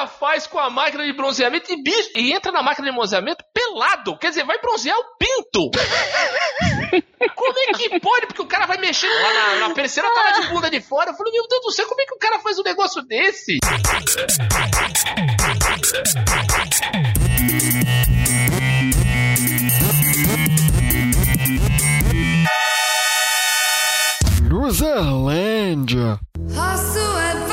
cara faz com a máquina de bronzeamento e, bicho, e entra na máquina de bronzeamento pelado. Quer dizer, vai bronzear o pinto. como é que pode? Porque o cara vai mexendo lá na, na perceira, tá lá de bunda de fora. Eu falei, meu Deus do céu, como é que o cara faz um negócio desse? Luzerlândia. Hast du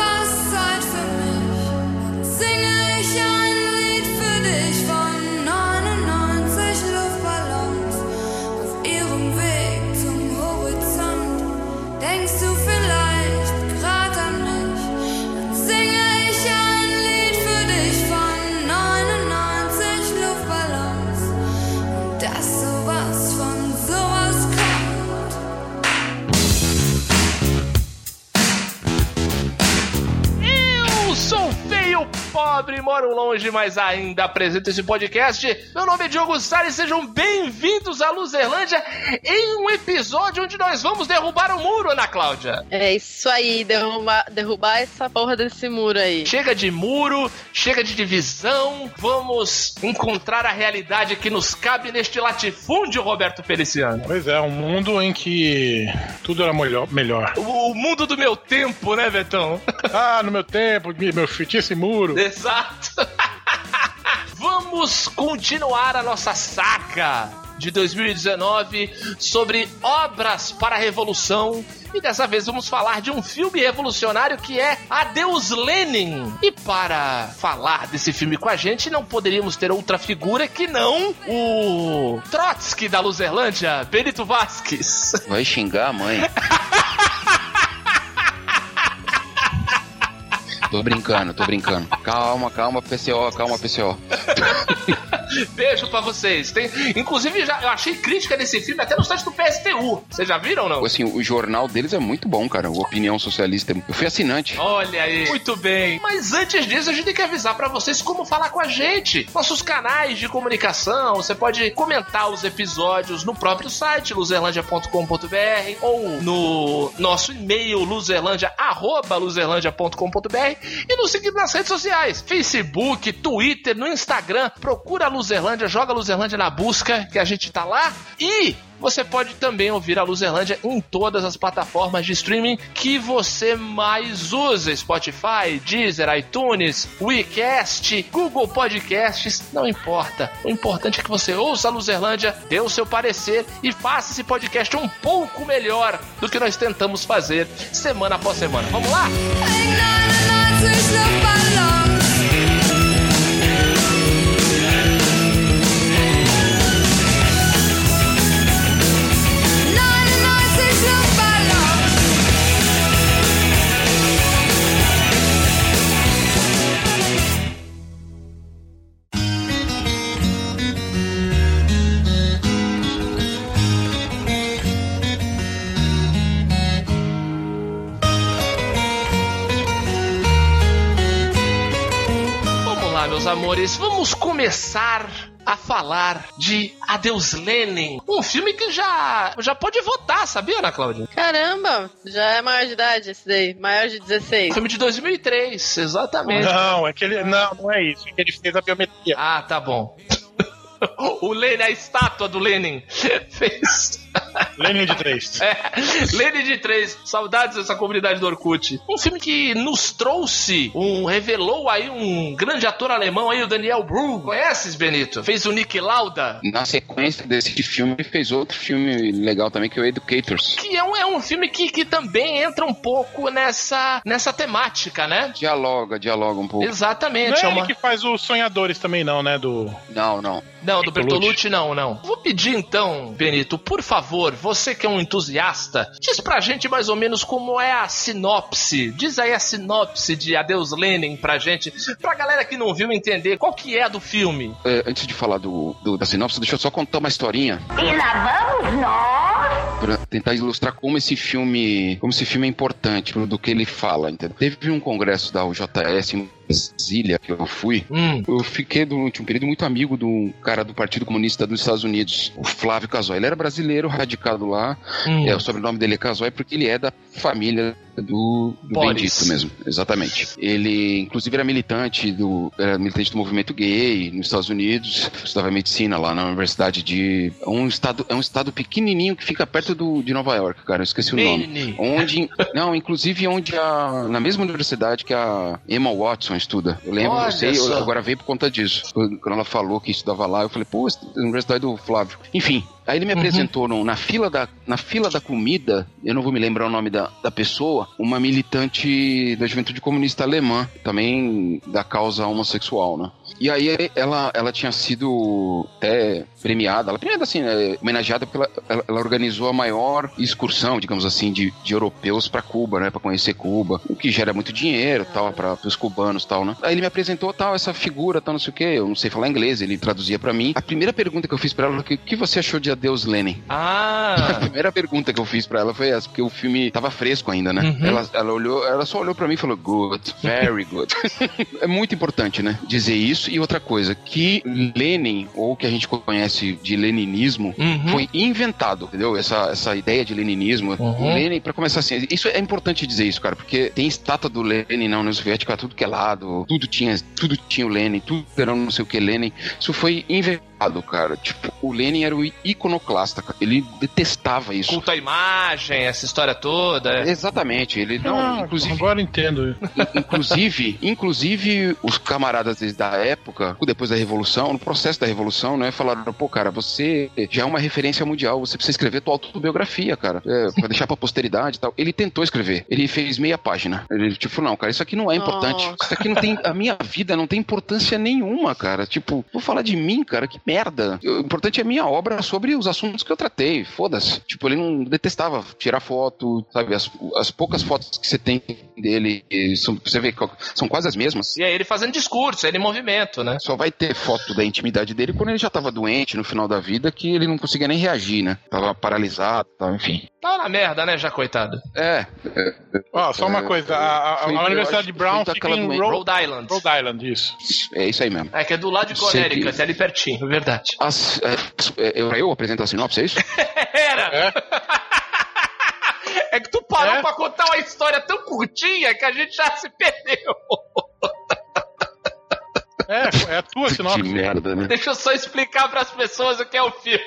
pobre, moro longe, mas ainda apresento esse podcast. Meu nome é Diogo Salles, sejam bem-vindos à Luzerlândia em um episódio onde nós vamos derrubar o muro, Ana Cláudia. É isso aí, derrubar, derrubar essa porra desse muro aí. Chega de muro, chega de divisão, vamos encontrar a realidade que nos cabe neste latifúndio, Roberto Feliciano. Pois é, um mundo em que tudo era melhor. melhor. O, o mundo do meu tempo, né, Betão? Ah, no meu tempo, meu filho tinha esse muro. Exato. Vamos continuar a nossa saga de 2019 sobre obras para a revolução. E dessa vez vamos falar de um filme revolucionário que é Adeus Lenin. E para falar desse filme com a gente, não poderíamos ter outra figura que não o Trotsky da Luzerlândia, Benito Vasquez. Vai xingar a mãe. Tô brincando, tô brincando. Calma, calma, PCO, calma, PCO. Beijo pra vocês. Tem, inclusive, já, eu achei crítica desse filme até no site do PSTU. Vocês já viram ou não? Assim, o jornal deles é muito bom, cara. O Opinião Socialista. Eu fui assinante. Olha aí. Muito bem. Mas antes disso, a gente tem que avisar pra vocês como falar com a gente. Nossos canais de comunicação. Você pode comentar os episódios no próprio site, luzerlandia.com.br ou no nosso e-mail, luzerlandia.luzerlandia.com.br e nos seguir nas redes sociais, Facebook, Twitter, no Instagram. Procura a Luzerlândia, joga a Luzerlândia na busca que a gente tá lá. E você pode também ouvir a Luzerlândia em todas as plataformas de streaming que você mais usa: Spotify, Deezer, iTunes, WeCast, Google Podcasts, não importa. O importante é que você ouça a Luzerlândia, dê o seu parecer e faça esse podcast um pouco melhor do que nós tentamos fazer semana após semana. Vamos lá? Amores, vamos começar a falar de Adeus Lenin, um filme que já já pode votar, sabia, Ana Cláudia? Caramba, já é maior de idade esse daí, maior de 16. Filme de 2003, exatamente. Não, é que ele. Não, não é isso. É que ele fez a biometria. Ah, tá bom. O Lenin, a estátua do Lenin fez. Lenin de três. É, Lenin de 3, saudades dessa comunidade do Orkut. Um filme que nos trouxe, um revelou aí um grande ator alemão aí, o Daniel Brühl. Conheces, Benito? Fez o Nick Lauda. Na sequência desse filme, ele fez outro filme legal também, que é o Educators. Que é um, é um filme que, que também entra um pouco nessa, nessa temática, né? Dialoga, dialoga um pouco. Não Exatamente. é é ele uma... que faz os sonhadores também, não, né? Do. Não, não. Não, do Bertolucci. Bertolucci não, não. Vou pedir então, Benito, por favor, você que é um entusiasta, diz pra gente mais ou menos como é a sinopse. Diz aí a sinopse de Adeus Lenin pra gente, pra galera que não viu entender qual que é do filme. É, antes de falar do, do- da sinopse, deixa eu só contar uma historinha. E lá vamos nós. Pra tentar ilustrar como esse filme, como esse filme é importante do que ele fala, entendeu? Teve um congresso da UJS em Brasília, que eu fui, Hum. eu fiquei durante um período muito amigo do cara do Partido Comunista dos Estados Unidos, o Flávio Casoy. Ele era brasileiro, radicado lá. hum. É, o sobrenome dele é Casoy porque ele é da família do, do Boris. Bendito mesmo. Exatamente. Ele, inclusive, era militante do, era militante do movimento gay nos Estados Unidos. Estudava medicina lá na Universidade de. É um estado, é um estado pequenininho que fica perto do, de Nova York, cara. Eu esqueci o nome. Onde, não, inclusive onde a, na mesma universidade que a Emma Watson estuda. Eu lembro, Olha eu sei, eu- agora veio por conta disso. Quando ela falou que estudava lá, eu falei, pô, a universidade do Flávio. Enfim, aí ele me Uhum. apresentou no- na, fila da, na fila da comida, eu não vou me lembrar o nome da, da pessoa, uma militante da juventude comunista alemã, também da causa homossexual, né? E aí ela, ela tinha sido até premiada, ela premiada assim, né, homenageada porque ela, ela, ela organizou a maior excursão, digamos assim, de, de europeus para Cuba, né, para conhecer Cuba, o que gera muito dinheiro, tal, para os cubanos, tal, né? Aí ele me apresentou tal essa figura, tal, não sei o que, eu não sei falar inglês, ele traduzia para mim. A primeira pergunta que eu fiz para ela foi: "O que você achou de Adeus Lenin?" A Ah, primeira pergunta que eu fiz pra ela foi essa, porque o filme tava fresco ainda, né? Uhum. Ela, ela olhou, ela só olhou pra mim e falou, good, very good. é muito importante, né? Dizer isso. E outra coisa, que Lenin, ou que a gente conhece de leninismo, Uhum. foi inventado, entendeu? Essa, essa ideia de leninismo. Uhum. Lenin, pra começar assim, isso é importante dizer isso, cara, porque tem estátua do Lenin na União Soviética, tudo que é lado, tudo tinha, tudo tinha o Lenin, tudo era não sei o que Lenin. Isso foi inventado, cara. Tipo, o Lenin era o iconoclasta, cara. Ele detestava isso. culto à imagem, essa história toda. Exatamente, ele não, Ah, inclusive, Agora entendo. inclusive, inclusive os camaradas da época, depois da revolução, no processo da revolução, né, falaram, pô, cara, você já é uma referência mundial, você precisa escrever tua autobiografia, cara, é, pra deixar pra posteridade e tal. Ele tentou escrever, ele fez meia página. Ele tipo, não, cara, isso aqui não é importante. Nossa. Isso aqui não tem a minha vida não tem importância nenhuma, cara. Tipo, vou falar de mim, cara, que merda. O importante é a minha obra sobre os assuntos que eu tratei. Foda-se. Tipo, ele não detestava tirar foto, sabe? As, as poucas fotos que você tem dele, são- você vê que são quase as mesmas. E aí ele fazendo discurso, ele em movimento, né? Só vai ter foto da intimidade dele quando ele já tava doente no final da vida, que ele não conseguia nem reagir, né? Tava paralisado, tal, enfim. Tá na merda, né, já coitado. É, Ó, só uma coisa. A, a- a Universidade de Brown foi fica em. Rhode, Rhode Island. Rhode Island, isso. é isso aí mesmo. É que é do lado de Connecticut, é ali pertinho, é verdade. As, é, é, eu, eu apresento a sinopse, é isso? Era! É que tu parou É? pra contar uma história tão curtinha que a gente já se perdeu. É, é a tua que sinopse. merda, né? Deixa eu só explicar pras pessoas o que é o filme.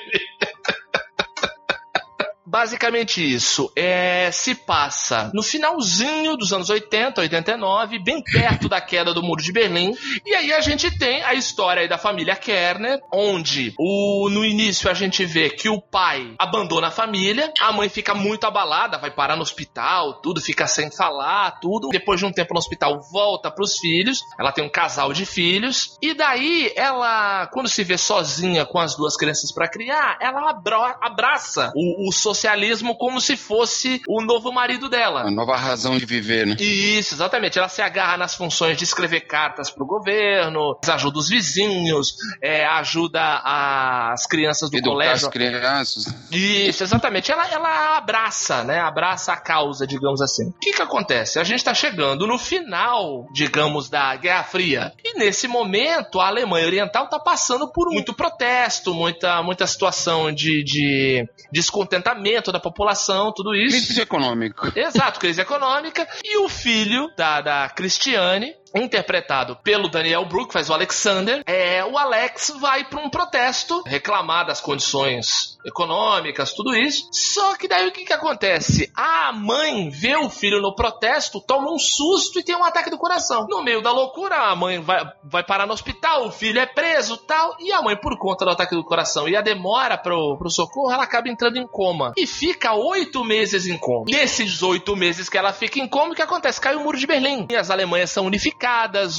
Basicamente isso. É, se passa no finalzinho dos anos 80, 89, bem perto da queda do Muro de Berlim. E aí a gente tem a história da família Kerner, onde o, no início a gente vê que o pai abandona a família, a mãe fica muito abalada, vai parar no hospital, tudo fica sem falar, tudo. Depois de um tempo no hospital, volta pros filhos. Ela tem um casal de filhos. E daí ela, quando se vê sozinha com as duas crianças pra criar, ela abra- abraça o, o socialismo como se fosse o novo marido dela. A nova razão de viver, né? Isso, exatamente. Ela se agarra nas funções de escrever cartas pro governo, ajuda os vizinhos, é, ajuda as crianças do Educar colégio. as crianças. Isso, exatamente. Ela, ela abraça, né? Abraça a causa, digamos assim. O que que acontece? A gente tá chegando no final, digamos, da Guerra Fria. E nesse momento, a Alemanha Oriental tá passando por muito protesto, muita, muita situação de, de descontentamento da população, tudo isso. Crise econômica. Exato, crise econômica. E o filho da, da Cristiane, interpretado pelo Daniel Brook, faz o Alexander, é, o Alex vai para um protesto, reclamar das condições econômicas, tudo isso. Só que daí o que, que acontece? A mãe vê o filho no protesto, toma um susto e tem um ataque do coração. No meio da loucura, a mãe vai, vai parar no hospital, o filho é preso tal, e a mãe, por conta do ataque do coração e a demora pro, pro socorro, ela acaba entrando em coma. E fica oito meses em coma. Nesses oito meses que ela fica em coma, o que acontece? Cai o muro de Berlim. E as Alemanhas são unificadas,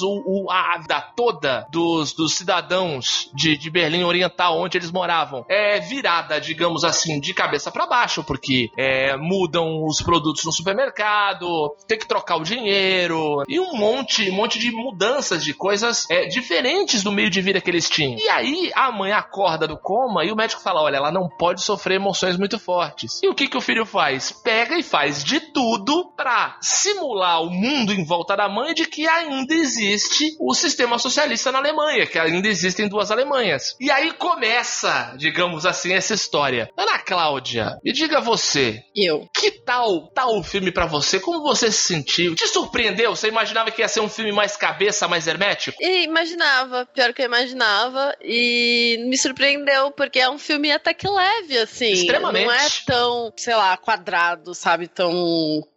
o, o- a vida toda dos, dos cidadãos de, de Berlim Oriental, onde eles moravam, é virada, digamos assim, de cabeça para baixo, porque é, mudam os produtos no supermercado, tem que trocar o dinheiro, e um monte, um monte de mudanças de coisas é, diferentes do meio de vida que eles tinham. E aí a mãe acorda do coma e o médico fala: olha, ela não pode sofrer emoções muito fortes. E o que, que o filho faz? Pega e faz de tudo pra simular o mundo em volta da mãe de que ainda ainda existe o sistema socialista na Alemanha, que ainda existem duas Alemanhas. E aí começa, digamos assim, essa história. Ana Cláudia, me diga você, Eu. que tal tal o filme pra você? Como você se sentiu? Te surpreendeu? Você imaginava que ia ser um filme mais cabeça, mais hermético? E imaginava, pior que eu imaginava, e me surpreendeu, porque é um filme até que leve, assim. Extremamente. Não é tão, sei lá, quadrado, sabe? Tão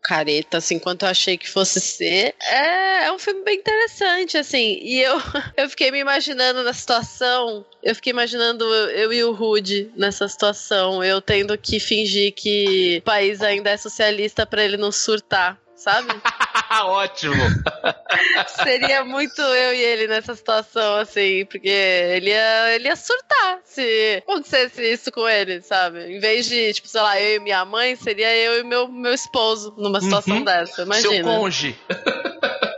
careta, assim, quanto eu achei que fosse ser. É, é um filme bem interessante, assim. E eu, eu fiquei me imaginando na situação. Eu fiquei imaginando eu e o Rude nessa situação. Eu tendo que fingir que o país ainda é socialista pra ele não surtar. Sabe? Ótimo. Seria muito eu e ele nessa situação, assim, porque ele ia, ele ia surtar se acontecesse isso com ele, sabe? Em vez de, tipo, sei lá, eu e minha mãe, seria eu e meu, meu esposo numa situação Uhum. dessa. Seu Imagina.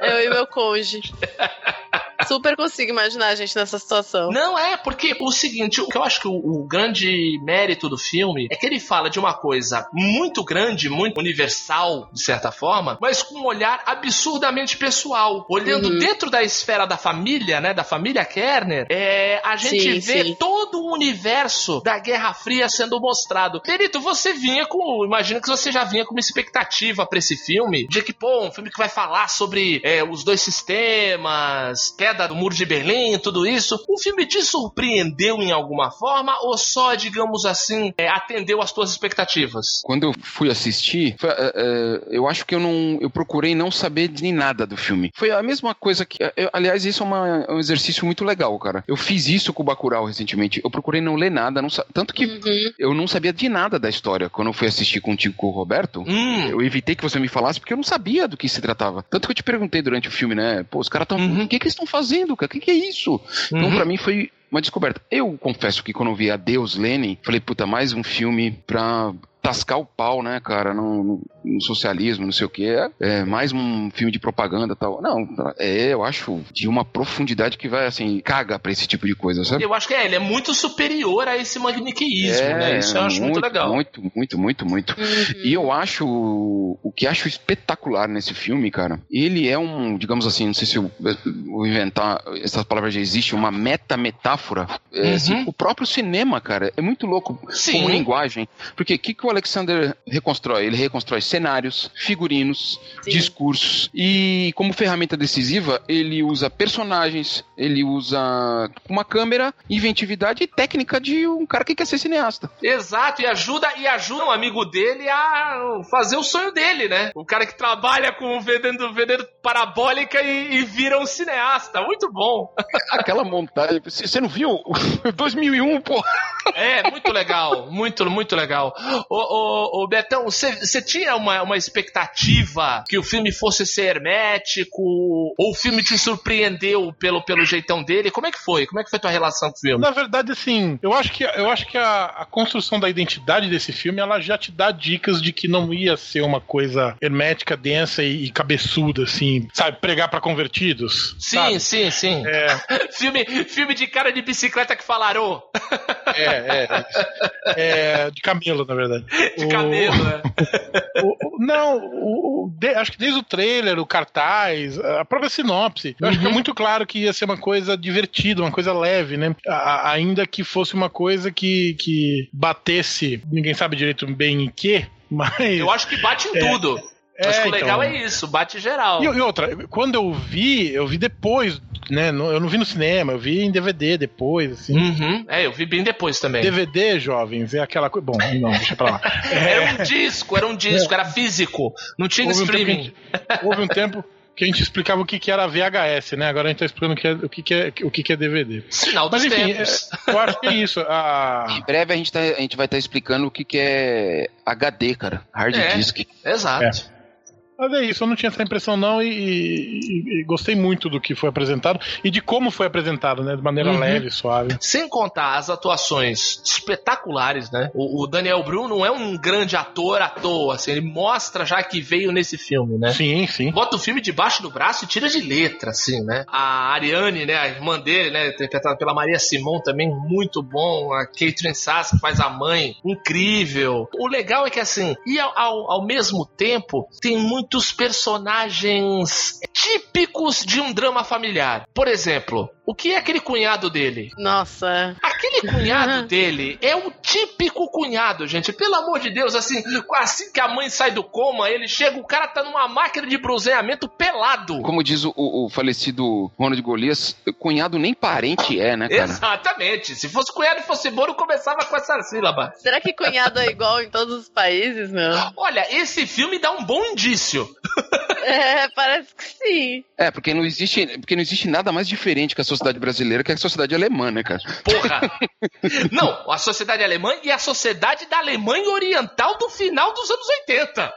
Eu e meu cônjuge. Super consigo imaginar a gente nessa situação. Não é, porque o seguinte, o que eu acho que o, o grande mérito do filme é que ele fala de uma coisa muito grande, muito universal, de certa forma, mas com um olhar absurdamente pessoal. Olhando Uhum. dentro da esfera da família, né, da família Kerner, é, a gente Sim, vê sim. todo o universo da Guerra Fria sendo mostrado. Perito, você vinha com, imagino que você já vinha com uma expectativa pra esse filme, de que, pô, um filme que vai falar sobre é, os dois sistemas, queda do muro de Berlim, tudo isso. O filme te surpreendeu em alguma forma ou só, digamos assim, é, atendeu às tuas expectativas? Quando eu fui assistir, foi, é, é, eu acho que eu não. Eu procurei não saber de nada do filme. Foi a mesma coisa que. eu- aliás, isso é uma- um exercício muito legal, cara. Eu fiz isso com o Bacurau recentemente. Eu procurei não ler nada, não tanto que Uhum. eu não sabia de nada da história. Quando eu fui assistir contigo com o Roberto, Hum, eu evitei que você me falasse porque eu não sabia do que se tratava. Tanto que eu te perguntei durante o filme, né? Pô, os caras estão. Uhum. O que, que eles estão fazendo, cara? O que, que é isso? Então, uhum. pra mim, foi uma descoberta. Eu confesso que quando eu vi Adeus Lenin, falei, puta, mais um filme pra tascar o pau, né, cara, no, no- no socialismo, não sei o que. É, é mais um filme de propaganda e tal. Não, é, eu acho de uma profundidade que vai, assim, caga pra esse tipo de coisa, sabe? Eu acho que é, ele é muito superior a esse maniqueísmo, né? Isso eu acho muito, legal. É, Muito, muito, muito, muito. Uhum. E eu acho o que acho espetacular nesse filme, cara. Ele é um, digamos assim, não sei se eu vou inventar essas palavras já existe, uma meta-metáfora. É, Uhum. assim, o próprio cinema, cara, é muito louco Sim. como linguagem. Porque o que, que o Alexander reconstrói? Ele reconstrói cenários, figurinos, Sim. discursos. E como ferramenta decisiva, ele usa personagens, ele usa uma câmera, inventividade e técnica de um cara que quer ser cineasta. Exato, e ajuda e ajuda um amigo dele a fazer o sonho dele, né? O cara que trabalha com vendendo, vendendo parabólica e, e vira um cineasta. Muito bom. Aquela montagem. Você não viu? 2001, pô. É, muito legal. Muito, muito legal. Ô, ô, ô Betão, você tinha uma, uma expectativa que o filme fosse ser hermético? Ou o filme te surpreendeu pelo, pelo jeitão dele? Como é que foi? Como é que foi tua relação com o filme? Na verdade, assim, eu acho que, eu acho que a, a construção da identidade desse filme ela já te dá dicas de que não ia ser uma coisa hermética, densa e, e cabeçuda, assim, sabe? Pregar pra convertidos. Sim, sabe? sim, sim. É, filme, filme de cara de bicicleta que falaram é, é, é. De camelo, na verdade. De O- cabelo, né? O- o- não, o- de- acho que desde o trailer, o cartaz, a própria sinopse, eu acho que é muito claro que ia ser uma coisa divertida, uma coisa leve, né? A- ainda que fosse uma coisa que, que batesse, ninguém sabe direito bem em que, mas. Eu acho que bate em É. tudo. É, acho que o legal então. é isso, bate geral. E, e outra, quando eu vi, eu vi depois, né? no- Eu não vi no cinema, eu vi em DVD depois, assim. Uhum. É, eu vi bem depois também. DVD, jovens, é aquela coisa. Bom, não, deixa pra lá. Era um disco, era um disco, era físico. Não tinha Houve um, streaming. gente, houve um tempo que a gente explicava o que, que era VHS, né? Agora a gente tá explicando o que é, o que, que é, o que, que é DVD. Sinal dos Mas enfim, tempos. é, eu acho que é isso. A... Em breve a gente, tá- a gente vai estar explicando o que, que é HD, cara. Hard É. disk. Exato. Mas é isso, eu não tinha essa impressão não e, e- e gostei muito do que foi apresentado e de como foi apresentado, né? De maneira Uhum. leve, suave. Sem contar as atuações espetaculares, né? O, o Daniel Bru não é um grande ator à toa, assim, ele mostra já que veio nesse filme, né? Sim, sim. Bota o filme debaixo do braço e tira de letra, assim, né? A Ariane, né, a irmã dele, né, interpretada pela Maria Simon também, muito bom. A Catherine Sass, que faz a mãe, incrível. O legal é que, assim, e ao, ao, ao mesmo tempo, tem muito muitos personagens típicos de um drama familiar. Por exemplo, o que é aquele cunhado dele? Nossa. Aquele cunhado dele é o típico cunhado, gente. Pelo amor de Deus, assim, assim que a mãe sai do coma, ele chega, o cara tá numa máquina de bronzeamento pelado. Como diz o, o falecido Ronald Golias, cunhado nem parente é, né, cara? Exatamente. Se fosse cunhado e fosse Moro, começava com essa sílaba. Será que cunhado é igual em todos os países, não? Olha, esse filme dá um bom indício. É, parece que sim. É, porque não existe, porque não existe nada mais diferente que a sociedade brasileira que a sociedade alemã, né, cara? Porra! Não, a sociedade alemã e a sociedade da Alemanha Oriental do final dos anos 80.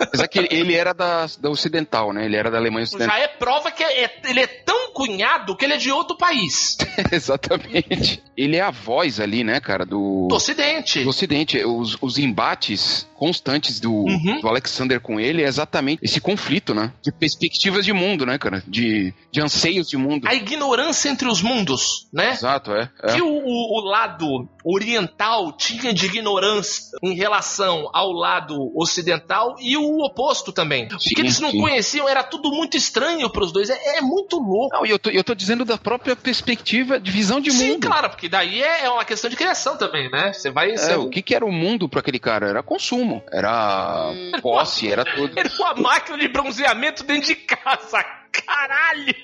Apesar que ele, ele era da, da ocidental, né? Ele era da Alemanha ocidental. Já é prova que é- é- ele é tão cunhado que ele é de outro país. Exatamente. Ele é a voz ali, né, cara, do, Do Ocidente. do Ocidente. Os, os embates constantes do, Uhum. do Alexander com ele é exatamente esse conflito, né? De perspectivas de mundo, né, cara? De, de anseios de mundo. A ignorância entre os mundos, né? Exato, é. é. que o, o- o lado oriental tinha de ignorância em relação ao lado ocidental e o oposto também. o Sim, que eles não sim. conheciam era tudo muito estranho para os dois. É, é muito louco. Não, e eu tô, eu tô dizendo da própria perspectiva de visão de Sim, mundo. claro, porque daí é, é uma questão de criação também, né? Você vai. É, você- o que, que era o mundo pra aquele cara? Era consumo, era posse, era tudo. Era uma máquina de bronzeamento dentro de casa. Caralho!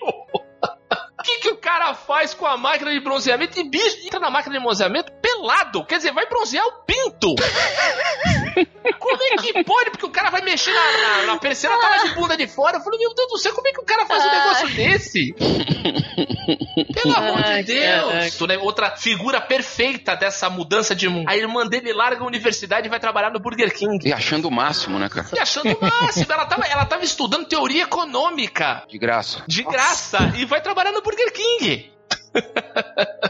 Que, que o cara faz com a máquina de bronzeamento? E bicho entra na máquina de bronzeamento pelado. Quer dizer, vai bronzear o pinto. Como é que pode? Porque o cara vai mexer na, na, na persiana, tá lá de bunda de fora. Eu falei, meu Deus do céu, como é que o cara faz um negócio desse? Pelo amor de Deus. Tu, né, Outra figura perfeita dessa mudança de mundo. A irmã dele larga a universidade e vai trabalhar no Burger King. E achando o máximo, né, cara? E achando o máximo. Ela tava, ela tava estudando teoria econômica. De graça. De graça. E vai trabalhar no Burger King.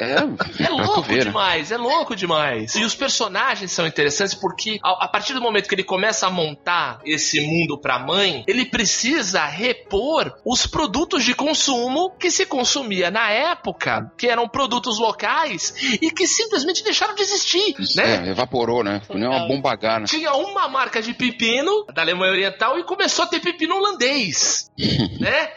É, É louco ver, né? demais, é louco demais. E os personagens são interessantes porque a, a partir do momento que ele começa a montar esse mundo pra mãe, ele precisa repor os produtos de consumo que se consumia na época, que eram produtos locais e que simplesmente deixaram de existir, né? É, evaporou, né? Foi uma bomba H, né? tinha uma marca de pepino da Alemanha Oriental e começou a ter pepino holandês, né?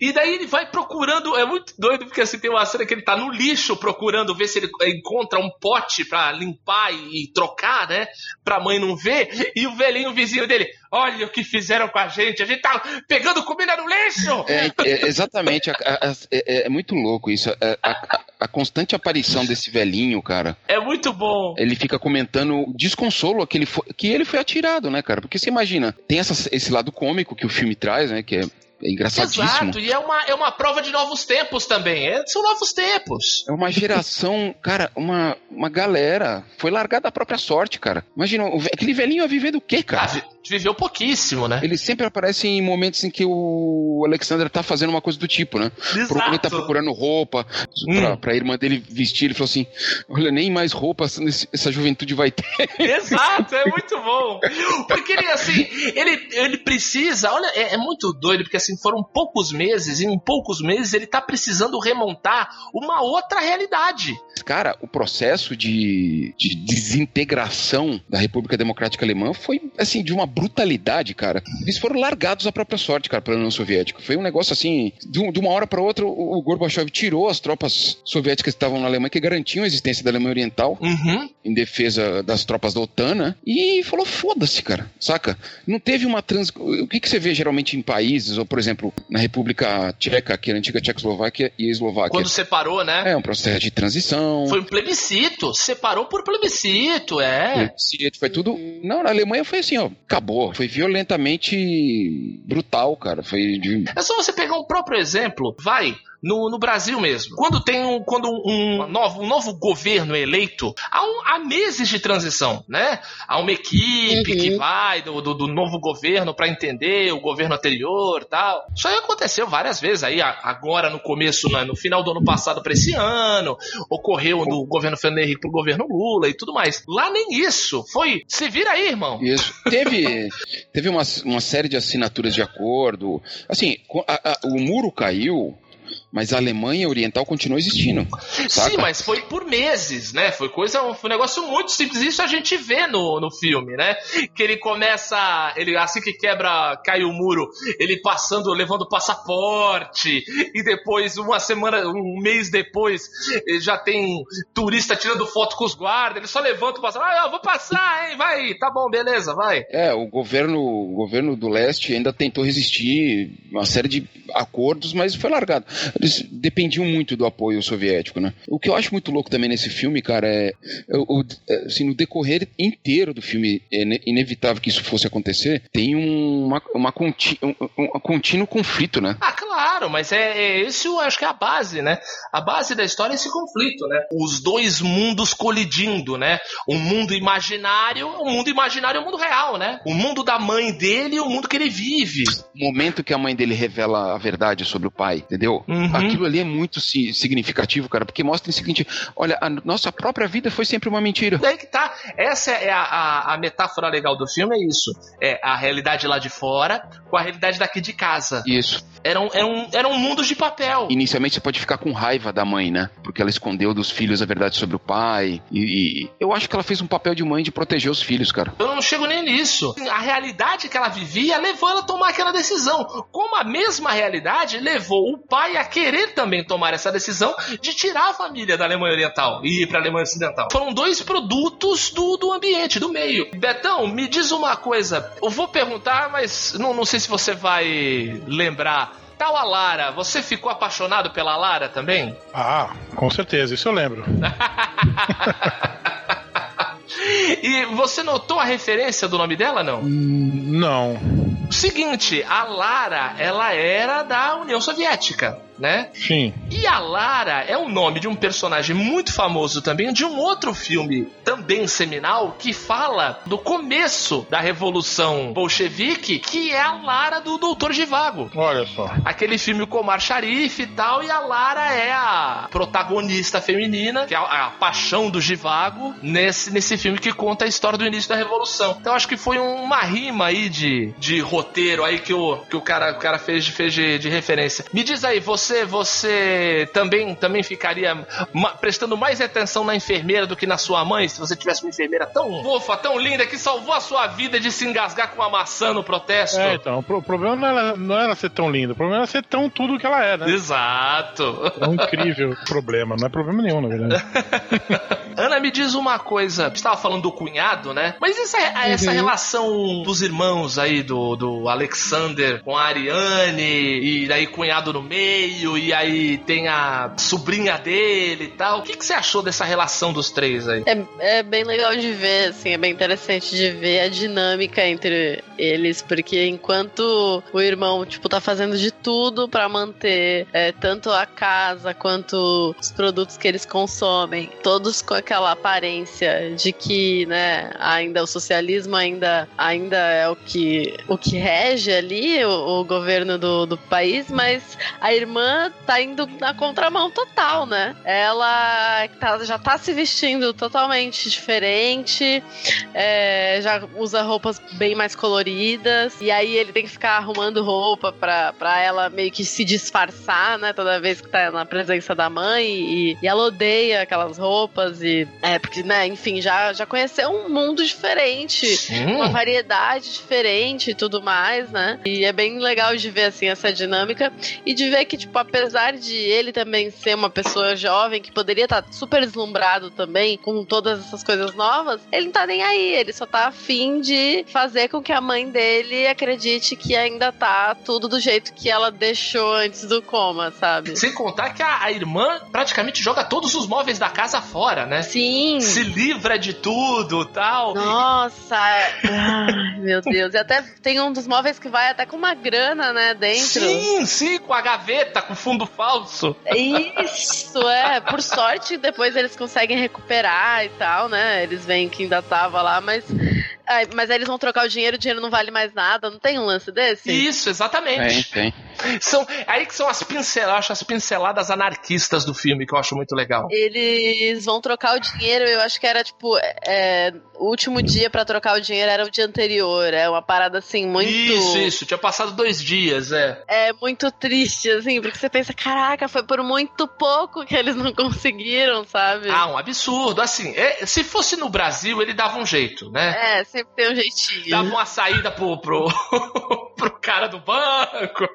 E daí ele vai procurando, é muito doido porque assim tem uma cena que ele tá no lixo procurando ver se ele encontra um pote pra limpar e, trocar, né? Pra mãe não ver, e o velhinho vizinho dele, olha o que fizeram com a gente, a gente tá pegando comida no lixo! É, é, exatamente, a- a- a- é, é muito louco isso. É, A, a- a constante aparição desse velhinho, cara, É muito bom. ele fica comentando o desconsolo que ele foi, que ele foi atirado, né, cara? Porque você imagina, tem essa- esse lado cômico que o filme traz, né, que é, é engraçadíssimo. Exato, e é uma, é uma prova de novos tempos também. É, são novos tempos. É uma geração, cara, uma, uma galera foi largada à própria sorte, cara. Imagina, aquele velhinho ia viver do quê, Ah, cara? vi- viveu pouquíssimo, né? Ele sempre aparece em momentos em que o Alexander tá fazendo uma coisa do tipo, né? Pro- Ele tá procurando roupa pra, Hum. pra irmã dele vestir. Ele falou assim: Olha, nem mais roupa essa essa juventude vai ter. Exato, é muito bom. Porque ele, assim, ele, ele precisa. Olha, é, é muito doido, porque assim, foram poucos meses, e em poucos meses ele tá precisando remontar uma outra realidade. Cara, o processo de, de desintegração da República Democrática Alemã foi, assim, de uma brutalidade, cara. Eles foram largados à própria sorte, cara, pela União Soviética. Foi um negócio assim, de, um- uma hora para outra, o, Gorbachev tirou as tropas soviéticas que estavam na Alemanha, que garantiam a existência da Alemanha Oriental, Uhum. em defesa das tropas da OTAN, né? E falou: foda-se, cara, saca? Não teve uma trans. O que, que você vê geralmente em países, ou por exemplo, na República Tcheca, que era a antiga Tchecoslováquia e a Eslováquia? Quando separou, né? É um processo de transição. Foi um plebiscito. Separou por plebiscito, é. Plebiscito, Foi tudo. Não, na Alemanha foi assim, ó. Acabou. Foi violentamente brutal, cara. Foi de. É só você pegar um próprio exemplo, vai, no, no Brasil mesmo. Quando tem um, quando um, um novo, um novo governo eleito, há, um- há meses de transição, né? Há uma equipe Uhum. que vai do, do, do novo governo para entender o governo anterior tal. Isso aí aconteceu várias vezes aí, agora no começo, né, no final do ano passado para esse ano, ocorreu do governo Fernando Henrique pro governo Lula e tudo mais. Lá nem isso. Foi, se vira aí, irmão. Isso. Teve, teve uma, uma série de assinaturas de acordo. Assim, a- a- o muro caiu, mas a Alemanha Oriental continuou existindo. Saca? Sim, mas foi por meses, né? Foi coisa, foi um negócio muito simples. Isso a gente vê no, no filme, né? Que ele começa, ele assim que quebra, cai o muro, ele passando, levando passaporte, e depois, uma semana, um mês depois, já tem turista tirando foto com os guardas, ele só levanta o passaporte, ah, eu vou passar, hein, vai, tá bom, beleza, vai. É, o governo, o governo do leste ainda tentou resistir uma série de acordos, mas foi largado. Eles dependiam muito do apoio soviético, né? O que eu acho muito louco também nesse filme, cara, é, o, é, assim, no decorrer inteiro do filme, é ine- inevitável que isso fosse acontecer, tem um, uma, uma conti, um, um contínuo conflito, né? Ah, claro, mas é, é esse eu acho que é a base, né? A base da história é esse conflito, né? Os dois mundos colidindo, né? O mundo imaginário, o mundo imaginário é o mundo real, né? O mundo da mãe dele e o mundo que ele vive. O momento que a mãe dele revela a verdade sobre o pai, entendeu? Uhum. Aquilo ali é muito si- significativo, cara, porque mostra o seguinte: olha, a nossa própria vida foi sempre uma mentira. Daí que tá. Essa é a, a, a metáfora legal do filme, é isso. É a realidade lá de fora com a realidade daqui de casa. Isso. Eram, eram, eram mundos de papel. Inicialmente você pode ficar com raiva da mãe, né? Porque ela escondeu dos filhos a verdade sobre o pai. E, e eu acho que ela fez um papel de mãe de proteger os filhos, cara. Eu não chego nem nisso. A realidade que ela vivia levou ela a tomar aquela decisão. Como a mesma realidade levou o pai a querer também tomar essa decisão de tirar a família da Alemanha Oriental e ir para a Alemanha Ocidental. Foram dois produtos do, do ambiente, do meio. Betão, me diz uma coisa. Eu vou perguntar, mas não, não sei se você vai lembrar. Tal a Lara, você ficou apaixonado pela Lara também? Ah, com certeza, isso eu lembro. E você notou a referência do nome dela, não? Hum, Não. Seguinte, a Lara, ela era da União Soviética, né? Sim. E a Lara é o nome de um personagem muito famoso também, de um outro filme também seminal, que fala do começo da Revolução Bolchevique, que é a Lara do Doutor Givago. Olha só. Aquele filme com o Omar Sharif e tal, e a Lara é a protagonista feminina, que é a, a paixão do Givago, nesse, nesse filme que conta a história do início da Revolução. Então acho que foi uma rima aí de, de roteiro aí que o, que o cara, o cara fez, fez de, de referência. Me diz aí, você você também, também ficaria prestando mais atenção na enfermeira do que na sua mãe, se você tivesse uma enfermeira tão fofa, tão linda, que salvou a sua vida de se engasgar com uma maçã no protesto? É, então, o pro- o problema não era, não era ser tão linda, o problema era ser tão tudo que ela é, né? Exato. É um incrível problema, não é problema nenhum, na verdade. Ana, me diz uma coisa. Você estava falando do cunhado, né? Mas essa, essa relação dos irmãos aí, do, do Alexander com a Ariane, e daí cunhado no meio, e aí tem a sobrinha dele e tal. O que, que você achou dessa relação dos três aí? É, é bem legal de ver, assim, é bem interessante de ver a dinâmica entre eles, porque enquanto o irmão, tipo, tá fazendo de tudo pra manter é, tanto a casa quanto os produtos que eles consomem, todos com aquela aparência de que, né, ainda o socialismo ainda, ainda é o que, o que rege ali o, o governo do, do país, mas a irmã tá indo na contramão total, né? Ela tá- já tá se vestindo totalmente diferente, é, já usa roupas bem mais coloridas, e aí ele tem que ficar arrumando roupa pra, pra ela meio que se disfarçar, né? Toda vez que tá na presença da mãe, e, e ela odeia aquelas roupas, e é porque, né, enfim, já, já conheceu um mundo diferente uma Hum, variedade diferente e tudo mais, né? E é bem legal de ver, assim, essa dinâmica e de ver que, tipo, apesar de ele também ser uma pessoa jovem que poderia estar super deslumbrado também com todas essas coisas novas, ele não tá nem aí, ele só tá afim de fazer com que a mãe dele acredite que ainda tá tudo do jeito que ela deixou antes do coma, sabe? sem contar que a, a irmã praticamente joga todos os móveis da casa fora, né? Sim. Se livra de tudo tal. Nossa, ai, meu Deus. E até tem um dos móveis que vai até com uma grana, né, dentro. Sim, sim, com a gaveta, com fundo falso. Isso, é. Por sorte, depois eles conseguem recuperar e tal, né? Eles veem que ainda tava lá, mas. Ai, mas aí eles vão trocar o dinheiro, o dinheiro não vale mais nada. Não tem um lance desse? Isso, exatamente. Tem, tem. São, aí que são as pinceladas, acho as pinceladas anarquistas do filme, que eu acho muito legal. Eles vão trocar o dinheiro, eu acho que era tipo. é, o último dia pra trocar o dinheiro era o dia anterior. É uma parada assim, muito. Isso, isso. Tinha passado dois dias, é. É muito triste, assim, porque você pensa, caraca, foi por muito pouco que eles não conseguiram, sabe? Ah, um absurdo. Assim, é, se fosse no Brasil, ele dava um jeito, né? É, sempre tem um jeitinho. Dava uma saída pro, pro, pro cara do banco.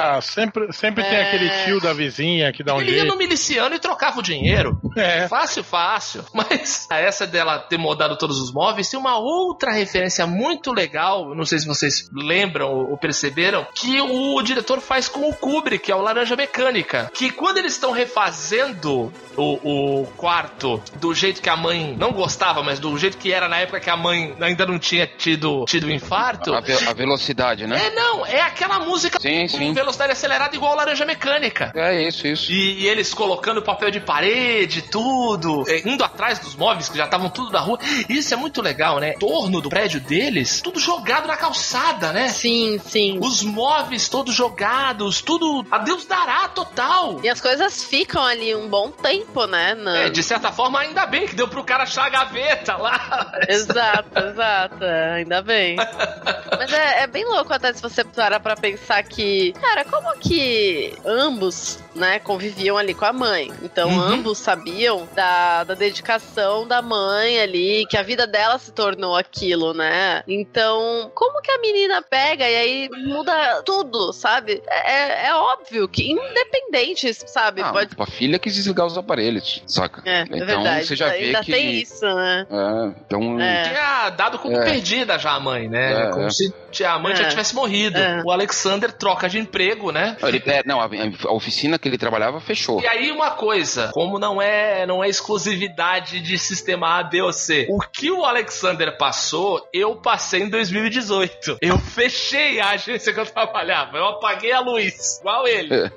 Ah, sempre, sempre tem É. aquele tio da vizinha que dá um Ele ia jeito. no miliciano e trocava o dinheiro. É. Fácil, fácil. Mas essa dela ter mudado todos os móveis tem uma outra referência muito legal. Não sei se vocês lembram ou perceberam. Que o diretor faz com o Kubrick, que é o Laranja Mecânica. Que quando eles estão refazendo o, o quarto do jeito que a mãe não gostava, mas do jeito que era na época que a mãe ainda não tinha tido, tido infarto. A, ve- a velocidade, né? É, não, é aquela música Sim, com sim. Velocidade acelerada igual Laranja Mecânica. É isso, isso. E, e eles colocando papel de parede, tudo, é, indo atrás dos móveis que já estavam tudo da rua. Isso é muito legal, né? Em torno do prédio deles, tudo jogado na calçada, né? Sim, sim. Os móveis todos jogados, tudo a Deus dará total. E as coisas ficam ali um bom tempo, né? na- É, de certa forma, ainda bem que deu pro cara achar a gaveta lá. Exato, exato. é, Ainda bem. Mas é, é bem louco até se você parar pra pensar que, cara, como que ambos, né, conviviam ali com a mãe. Então Uhum. ambos sabiam da, da dedicação da mãe ali, que a vida dela se tornou aquilo, né? Então, como que a menina pega e aí muda tudo, sabe? É, é óbvio que independente, sabe? Ah, Pode. A filha quis desligar os aparelhos, saca? É, é então verdade. você já vê Ainda que. tem isso, né? É, então. É. Tinha dado como É. perdida já a mãe, né? É, como é. se a mãe já É. tivesse morrido. É. O Alexander troca de emprego, né? Ele, é, não, a, a oficina que ele trabalhava fechou. E aí uma coisa, como não é, não é exclusividade de sistema A, B ou C. O que o Alexander passou, eu passei em 2018. Eu fechei a agência que eu trabalhava. Eu apaguei a luz, igual ele.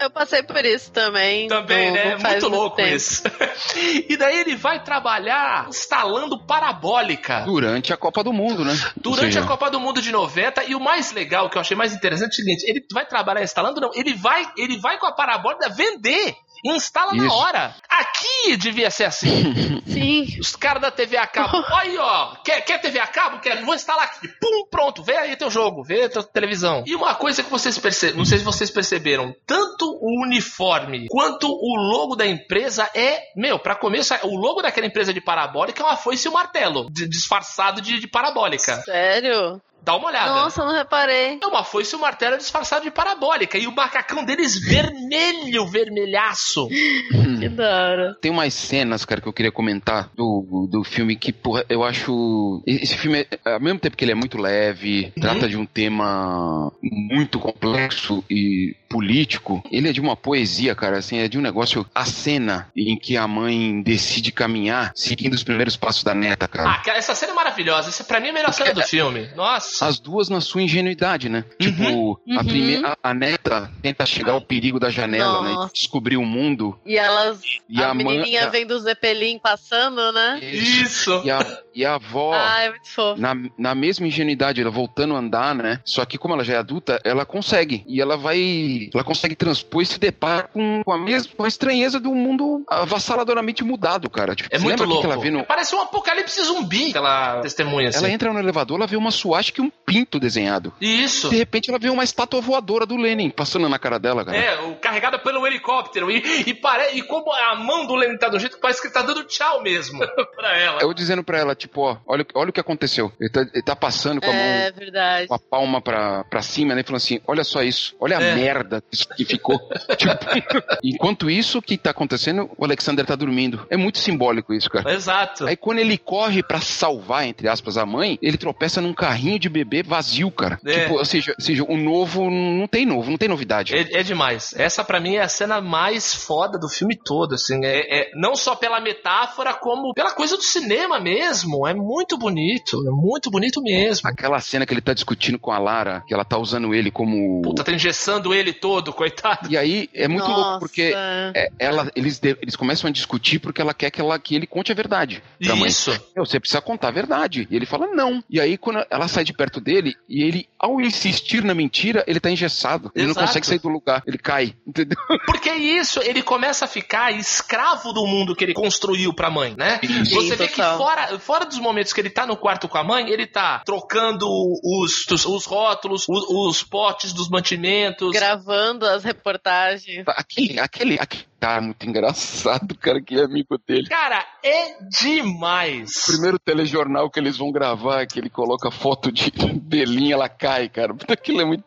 Eu passei por isso também. Também, né? muito louco tempo. isso. e daí ele vai trabalhar instalando parabólica. Durante a Copa do Mundo, né? Durante a Copa do Mundo de 90, e o mais legal, que eu achei mais interessante, é o seguinte: ele vai trabalhar instalando, não, ele vai, ele vai com a parabólica vender. e Instala na Isso. hora. Aqui devia ser assim. Sim. Os caras da TV a cabo. Olha aí, ó. Quer, quer TV a cabo? Quer? Vou instalar aqui. Pum, pronto. Vê aí teu jogo. Vê tua televisão. E uma coisa que vocês perceberam, não sei se vocês perceberam, tanto o uniforme quanto o logo da empresa é, meu, pra começo, o logo daquela empresa de parabólica é uma foice e um martelo, de- disfarçado de, de parabólica. Sério? Dá uma olhada. Nossa, não reparei. É uma foice e um martelo disfarçado de parabólica. E o macacão deles vermelho, vermelhaço. Que da hora. Tem umas cenas, cara, que eu queria comentar do, do filme que, porra, eu acho. Esse filme, é, ao mesmo tempo que ele é muito leve, Uhum. trata de um tema muito complexo e político, ele é de uma poesia, cara, assim, é de um negócio. A cena em que a mãe decide caminhar seguindo os primeiros passos da neta, cara. Ah, cara, essa cena é maravilhosa. Essa pra mim é a melhor cena do filme. Nossa. As duas na sua ingenuidade, né? Tipo, a Uhum. primeira, a, a neta tenta chegar ao perigo da janela, né? Nossa. Descobrir o mundo. E elas. E a, a, menininha a- vendo o Zeppelin passando, né? Isso. E a, e a avó. Ah, é muito fofo. Na, na mesma ingenuidade, ela voltando a andar, né? Só que como ela já é adulta, ela consegue. E ela vai. Ela consegue transpor e se depara com, com a mesma com a estranheza do mundo avassaladoramente mudado, cara. Tipo, É muito louco. que, que ela vê no. Parece um apocalipse zumbi, aquela testemunha assim. Ela entra no elevador, ela vê uma suástica e um pinto desenhado. Isso. De repente ela vê uma estátua voadora do Lenin passando na cara dela, cara. É, o- carregada pelo helicóptero. E, e, pare... e como a mão do Lenin tá do jeito que parece que ele tá dando tchau mesmo pra ela. Eu dizendo pra ela, tipo, ó, olha, olha o que aconteceu. Ele tá, ele tá passando com a mão É verdade. com a palma pra, pra cima, né? Falando assim: olha só isso, olha É. a merda que que ficou. Tipo, enquanto isso, o que tá acontecendo? O Alexander tá dormindo. É muito simbólico isso, cara. Exato. Aí quando ele corre pra salvar, entre aspas, a mãe, ele tropeça num carrinho de bebê vazio, cara. É. Tipo, ou seja, ou seja, o novo não tem novo, não tem novidade. É, é demais. Essa pra mim é a cena mais foda do filme todo, assim. É, é- não só pela metáfora, como pela coisa do cinema mesmo. É muito bonito. É muito bonito mesmo. Aquela cena que ele tá discutindo com a Lara, que ela tá usando ele como. Puta, tá engessando ele todo, coitado. E aí é muito Nossa. louco, porque é, ela, eles, eles começam a discutir porque ela quer que, ela, que ele conte a verdade pra mãe. Isso. Meu, você precisa contar a verdade. E ele fala, não. E aí, quando ela sai de perto dele e ele, ao insistir na mentira, ele tá engessado. Ele não consegue sair do lugar. Ele cai. Entendeu? Porque é isso, ele começa a ficar escravo do mundo que ele construiu pra mãe, né? Isso. Você Sim, vê que fora, fora dos momentos que ele tá no quarto com a mãe, ele tá trocando os, os, os rótulos, os, os potes dos mantimentos. Gravando as reportagens. Aquele, aquele, aquele cara muito engraçado, cara, que é amigo dele. Cara, é demais. Primeiro telejornal que eles vão gravar, que ele coloca foto de Belinha, ela cai, cara. Aquilo é muito.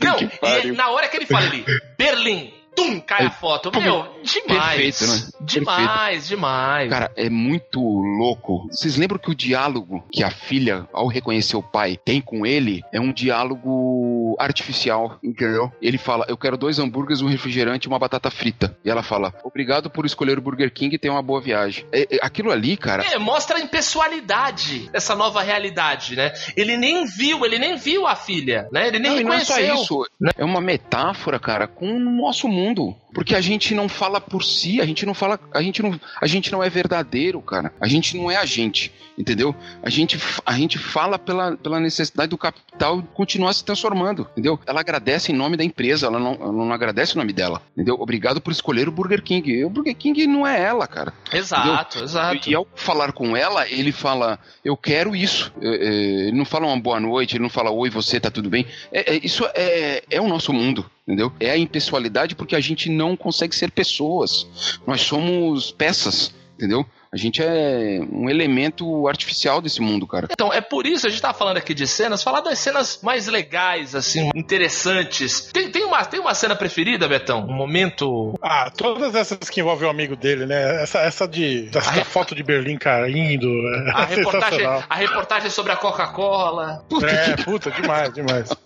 Não, e na hora que ele fala ali, Berlim, tum, cai a foto. Meu, demais. Perfeito, né? Demais, demais. Cara, é muito louco. Vocês lembram que o diálogo que a filha, ao reconhecer o pai, tem com ele é um diálogo artificial, entendeu? Ele fala: Eu quero dois hambúrgueres, um refrigerante e uma batata frita. E ela fala: Obrigado por escolher o Burger King e tenha uma boa viagem. É- é- aquilo ali, cara. É, mostra a impessoalidade dessa nova realidade, né? Ele nem viu, ele nem viu a filha, né? Ele nem Não, e não é reconheceu. só isso. É uma metáfora, cara, com o nosso mundo. Porque a gente não fala por si, a gente não fala, a gente não, a gente não é verdadeiro, cara. A gente não é a gente, entendeu? A gente, a gente fala pela, pela necessidade do capital continuar se transformando, entendeu? Ela agradece em nome da empresa, ela não, ela não agradece o nome dela, entendeu? Obrigado por escolher o Burger King. E O Burger King não é ela, cara. Exato, exato. E ao falar com ela, ele fala, eu quero isso. É, é, ele não fala uma boa noite, ele não fala, oi, você, tá tudo bem. É, é, isso é, é o nosso mundo, entendeu? É a impessoalidade porque a gente não consegue ser pessoas. Nós somos peças, entendeu? A gente é um elemento artificial desse mundo, cara. Então, é por isso a gente tá falando aqui de cenas, falar das cenas mais legais, assim, interessantes. Tem, tem, uma, tem uma cena preferida, Betão? Um momento. Ah, todas essas que envolvem o amigo dele, né? Essa, essa de. Da, da foto de Berlim caindo. É A reportagem, a reportagem sobre a Coca-Cola. É, puta, demais, demais.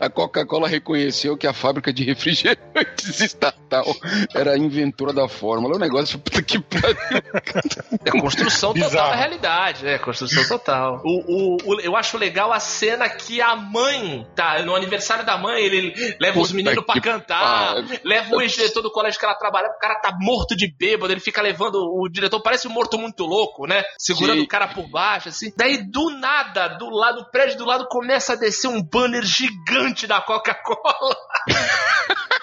A Coca-Cola reconheceu que a fábrica de refrigerantes estatal era a inventora da fórmula. É um negócio puta que pariu. É construção total Bizarro. da realidade, é, construção total. O, o, o- eu acho legal a cena que a mãe, tá, no aniversário da mãe, ele leva os Puta meninos pra que cantar, leva o diretor do colégio que ela trabalha, o cara tá morto de bêbado, ele fica levando o diretor, parece um morto muito louco, né? Segurando Sim. o cara por baixo, assim. Daí, do nada, do lado, do prédio do lado, começa a descer um banner gigante da Coca-Cola.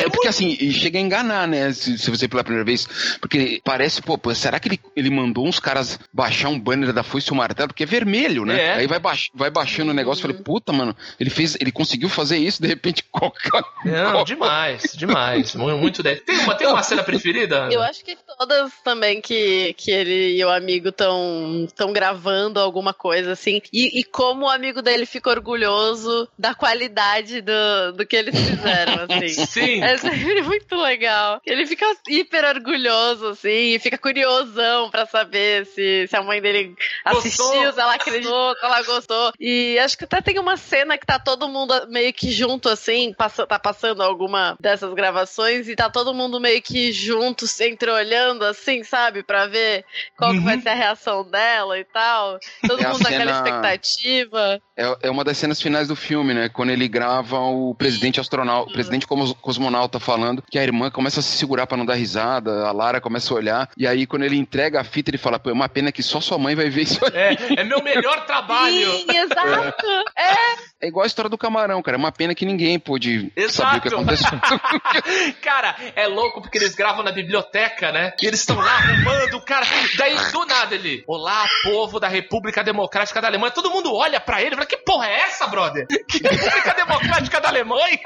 É porque assim, chega a enganar, né? Se, se você pela primeira vez. Porque parece, pô, será que ele, ele mandou uns caras baixar um banner da Foice e o Martelo? Porque é vermelho, né? É. Aí vai, baix, vai baixando o negócio. Falei, puta, mano, ele fez, ele conseguiu fazer isso, de repente, coca. Não, coca- demais, demais. Mu- Muito 10. Tem uma, tem uma cena preferida? Ana? Eu acho que todas também que, que ele e o amigo estão tão gravando alguma coisa assim. E, e como o amigo dele fica orgulhoso da qualidade do, do que eles fizeram, assim. Sim. É sempre muito legal. Ele fica hiper orgulhoso, assim, e fica curiosão pra saber se, se a mãe dele assistiu, Gostou. se ela acreditou, se ela gostou. E acho que até tem uma cena que tá todo mundo meio que junto, assim, passa, tá passando alguma dessas gravações e tá todo mundo meio que junto, entre olhando, assim, sabe, pra ver qual que Uhum. vai ser a reação dela e tal. Todo É mundo naquela cena- expectativa. É, é uma das cenas finais do filme, né? Quando ele grava o presidente astronauta, o presidente cosmo- cosmonauta falando que a irmã começa a se segurar pra não dar risada, a Lara começa a olhar, e aí quando ele entrega a fita, ele fala, pô, é uma pena que só sua mãe vai ver isso aí. É, é meu melhor trabalho. Sim, exato. É, É igual a história do camarão, cara. É uma pena que ninguém pôde saber o que Exato. aconteceu. Cara, é louco porque eles gravam na biblioteca, né? E eles estão lá arrumando o cara. Daí, do nada, ele. Olá, povo da República Democrática da Alemanha. Todo mundo olha pra ele e fala: Que porra é essa, brother? Que República Democrática da Alemanha?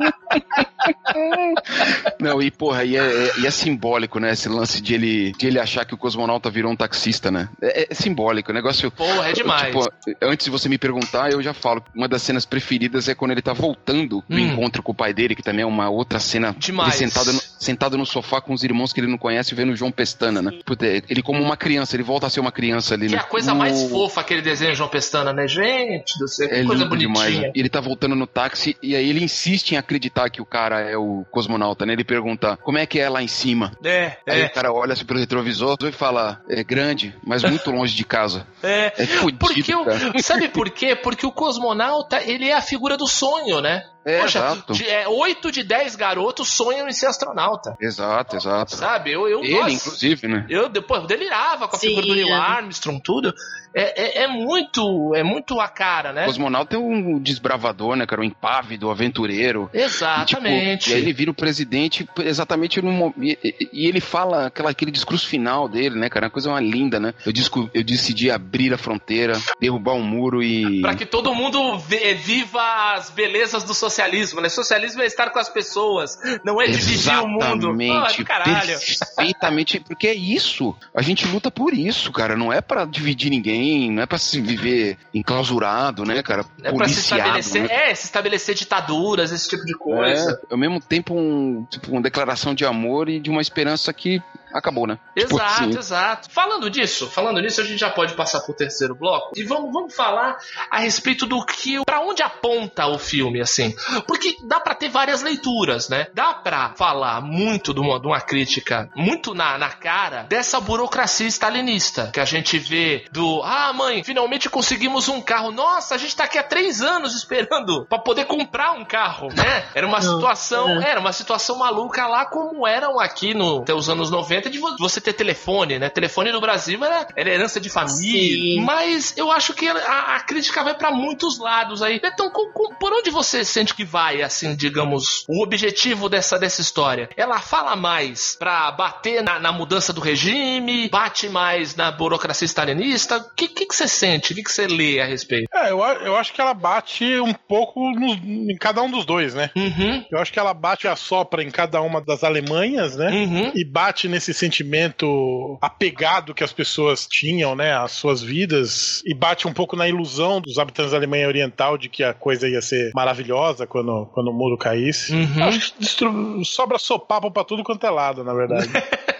Não, e porra, e é, é- e é simbólico, né? Esse lance de ele, de ele achar que o cosmonauta virou um taxista, né? É, é simbólico, o negócio. Porra, é demais. Tipo, antes de você me perguntar, eu já falo. Uma das cenas preferidas é quando ele tá voltando do Hum. encontro com o pai dele, que também é uma outra cena. Demais. Ele sentado no, sentado no sofá com os irmãos que ele não conhece, vendo o João Pestana, né? Puta, ele como uma criança, ele volta a ser uma criança ali, Que é né? a coisa mais fofa aquele desenho João Pestana, né? Gente do céu, que É coisa lindo bonitinha. demais. Ele tá voltando no táxi e aí ele insiste em acreditar que o cara é o cosmonauta, né? Ele pergunta, como é que é lá em cima? É, Aí é, o cara olha assim pelo retrovisor e fala, é grande, mas muito longe de casa. é. É fudido, Porque o, sabe por quê? Porque o cosmonauta, ele é a figura do sonho, né? É, Poxa, exato. de, é, 8 de 10 garotos sonham em ser astronauta. Exato, exato. Sabe? Eu, eu, Ele, nossa, inclusive, né? Eu depois eu delirava com a Sim, figura do Neil. Armstrong, tudo. É, é, é muito, é muito a cara, né? O cosmonauta é um desbravador, né, cara? Um impávido, aventureiro. E, tipo, Exatamente. e aí ele vira o presidente exatamente no e, e- ele fala aquela, aquele discurso final dele, né, cara? Uma coisa uma linda, né? Eu, discu- eu decidi abrir a fronteira, derrubar um muro e. Pra que todo mundo viva as belezas do socialismo, né? Socialismo é estar com as pessoas, não é dividir o mundo. Exatamente, do caralho. perfeitamente, porque é isso. A gente luta por isso, cara. Não é pra dividir ninguém, não é pra se viver enclausurado, né, cara? É pra se estabelecer, né? é, se estabelecer ditaduras, esse tipo de coisa. É, ao mesmo tempo um, tipo, uma declaração de amor e de uma esperança que acabou, né? Tipo Exato, assim. exato. Falando disso, falando nisso, a gente já pode passar pro terceiro bloco e vamos, vamos falar a respeito do que, para onde aponta o filme, assim, porque dá pra ter várias leituras, né? Dá pra falar muito de uma, de uma crítica muito na, na cara dessa burocracia stalinista que a gente vê do, ah, mãe, finalmente conseguimos um carro. Nossa, a gente tá aqui há três anos esperando pra poder comprar um carro, né? Era uma situação, era uma situação maluca lá como eram aqui no até os anos 90 de vo- você ter telefone, né? Telefone no Brasil era, era herança de família. Sim. Mas eu acho que a, a crítica vai pra muitos lados aí. Então, com- com- por onde você sente que vai, assim, digamos, o objetivo dessa, dessa história? Ela fala mais pra bater na, na mudança do regime, bate mais na burocracia stalinista? O que, que, que você sente? O que, que você lê a respeito? É, eu, eu acho que ela bate um pouco nos- em cada um dos dois, né? Uhum, Eu acho que ela bate a sopra em cada uma das Alemanhas, né? uhum. E bate nesse sentimento apegado que as pessoas tinham, né, às suas vidas, e bate um pouco na ilusão dos habitantes da Alemanha Oriental de que a coisa ia ser maravilhosa quando, quando o muro caísse. Uhum. Acho que sobra sopapo pra tudo quanto é lado, na verdade.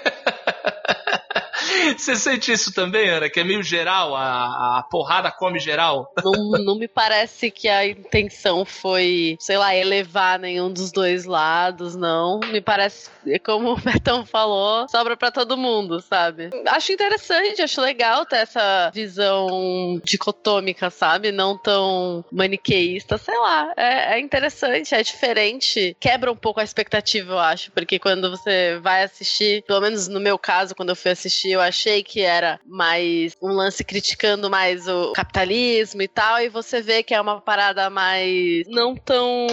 Você sente isso também, Ana? Que é meio geral, a, a porrada come geral? Não, não me parece que a intenção foi, sei lá, elevar nenhum dos dois lados, não. Me parece, como o Betão falou, sobra pra todo mundo, sabe? Acho interessante, acho legal ter essa visão dicotômica, sabe? Não tão maniqueísta, sei lá. É, é interessante, é diferente. Quebra um pouco a expectativa, eu acho, porque quando você vai assistir, pelo menos no meu caso, quando eu fui assistir, eu achei que era mais um lance criticando mais o capitalismo e tal, e você vê que é uma parada mais não tão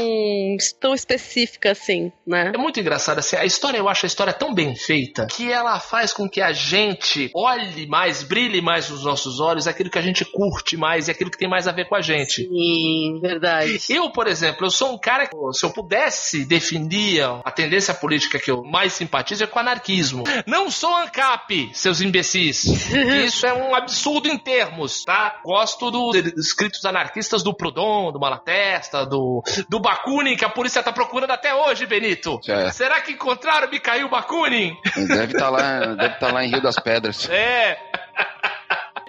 tão específica assim, né? É muito engraçado assim. A história, eu acho a história tão bem feita que ela faz com que a gente olhe mais, brilhe mais nos nossos olhos aquilo que a gente curte mais e aquilo que tem mais a ver com a gente. Sim, verdade. Eu, por exemplo, eu sou um cara que, se eu pudesse definir a tendência política que eu mais simpatizo é com o anarquismo. Não sou ANCAP, seus imbecis. Isso é um absurdo em termos, tá? Gosto dos escritos anarquistas do Proudhon, do Malatesta, do, do Bakunin, que a polícia tá procurando até hoje, Benito. É. Será que encontraram Mikhail Bakunin? Deve estar lá, deve tá lá em Rio das Pedras. É.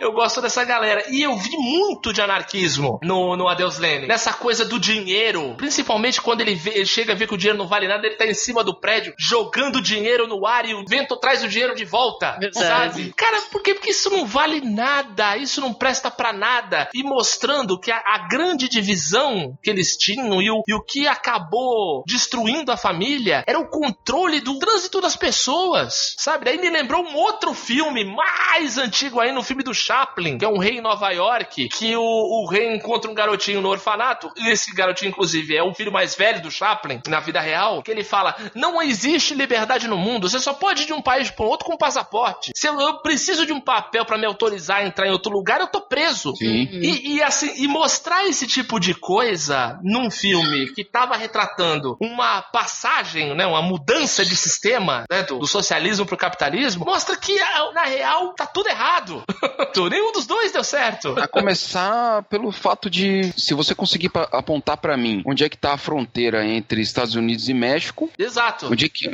Eu gosto dessa galera. E eu vi muito de anarquismo no, no Adeus Lenin. Nessa coisa do dinheiro. Principalmente quando ele, vê- ele chega a ver que o dinheiro não vale nada, ele tá em cima do prédio, jogando dinheiro no ar e o vento traz o dinheiro de volta. Verdade. Sabe? Cara, por quê? Porque isso não vale nada. Isso não presta pra nada. E mostrando que a, a grande divisão que eles tinham e o, e o que acabou destruindo a família era o controle do trânsito das pessoas. Sabe? Daí me lembrou um outro filme mais antigo aí, no filme do Chaplin, que é um rei em Nova York, que o, o rei encontra um garotinho no orfanato, e esse garotinho, inclusive, é o filho mais velho do Chaplin, na vida real, que ele fala: não existe liberdade no mundo, você só pode ir de um país para outro com passaporte. Se eu, eu preciso de um papel para me autorizar a entrar em outro lugar, eu tô preso. Sim. E, e, assim, e mostrar esse tipo de coisa num filme que tava retratando uma passagem, né, uma mudança de sistema né, do, do socialismo pro capitalismo, mostra que ah, na real tá tudo errado. Nenhum dos dois deu certo. A começar pelo fato de, se você conseguir apontar pra mim onde é que tá a fronteira entre Estados Unidos e México, Exato. onde é que,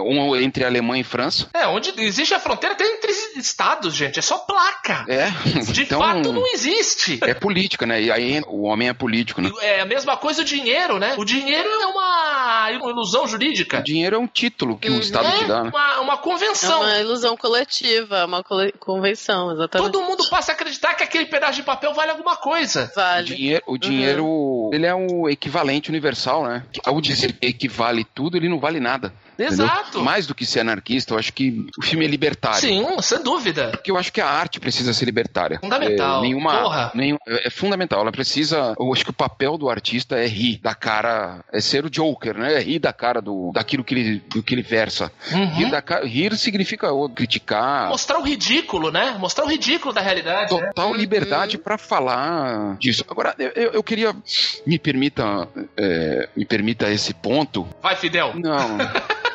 um entre Alemanha e França, É, onde existe a fronteira até entre estados, gente. É só placa. é, De então fato não existe. é política, né? E aí o homem é político, né? É a mesma coisa o dinheiro, né? O dinheiro é uma ilusão O jurídica. dinheiro é um título que o Estado te É dá, né? uma, uma É convenção. uma ilusão coletiva, é uma cole- convenção, exatamente. Todo mundo passa a acreditar que aquele pedaço de papel vale alguma coisa. O Vale. dinheiro, o dinheiro ele é o equivalente universal, né? Ao dizer que equivale tudo, ele não vale nada. Entendeu? Exato. Mais do que ser anarquista, eu acho que o filme é libertário. Sim, sem dúvida. Porque eu acho que a arte precisa ser libertária. Fundamental. É, nenhuma, Porra. nenhum- é é fundamental. Ela precisa. Eu acho que o papel do artista é rir da cara. É ser o Joker, né? É rir da cara do, daquilo que ele, do que ele versa. Uhum. Rir, da, rir significa ou, criticar. Mostrar o ridículo, né? Mostrar o ridículo da realidade. né? Total liberdade pra falar disso. Agora, eu, eu- eu queria. Me permita. é, me permita esse ponto. Vai, Fidel. Não.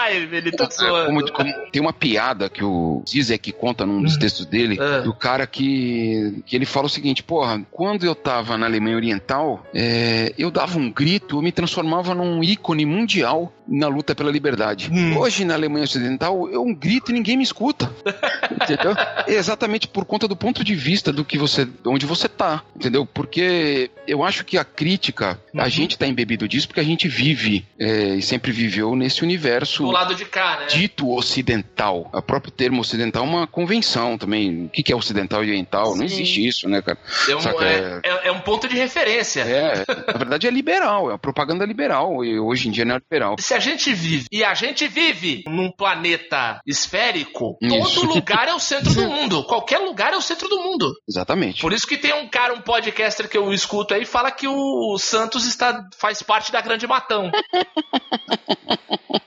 Vai, ele tá É, zoando. como- como- tem uma piada que o Zizek conta num dos textos dele, É. do cara que, que ele fala o seguinte, porra, quando eu tava na Alemanha Oriental, é, eu dava um grito, eu me transformava num ícone mundial na luta pela liberdade. Hum. Hoje, na Alemanha Ocidental, eu um grito e ninguém me escuta. entendeu? É exatamente por conta do ponto de vista do que você, de onde você tá, entendeu? Porque eu acho que a crítica, a Uhum. gente tá embebido disso porque a gente vive é, e sempre viveu nesse universo Do lado de cá, né? dito ocidental. O próprio termo ocidental é uma convenção também. O que é ocidental e oriental? Não Sim. existe isso, né, cara? É um, Saca, é, é- é um ponto de referência. É, na verdade é liberal, é uma propaganda liberal, e hoje em dia não é liberal. Se a gente vive, e a gente vive num planeta esférico, Isso. todo lugar é o centro do mundo. Qualquer lugar é o centro do mundo. Exatamente. Por isso que tem um cara, um podcaster que eu escuto aí, fala que o Santos está, faz parte da Grande Matão.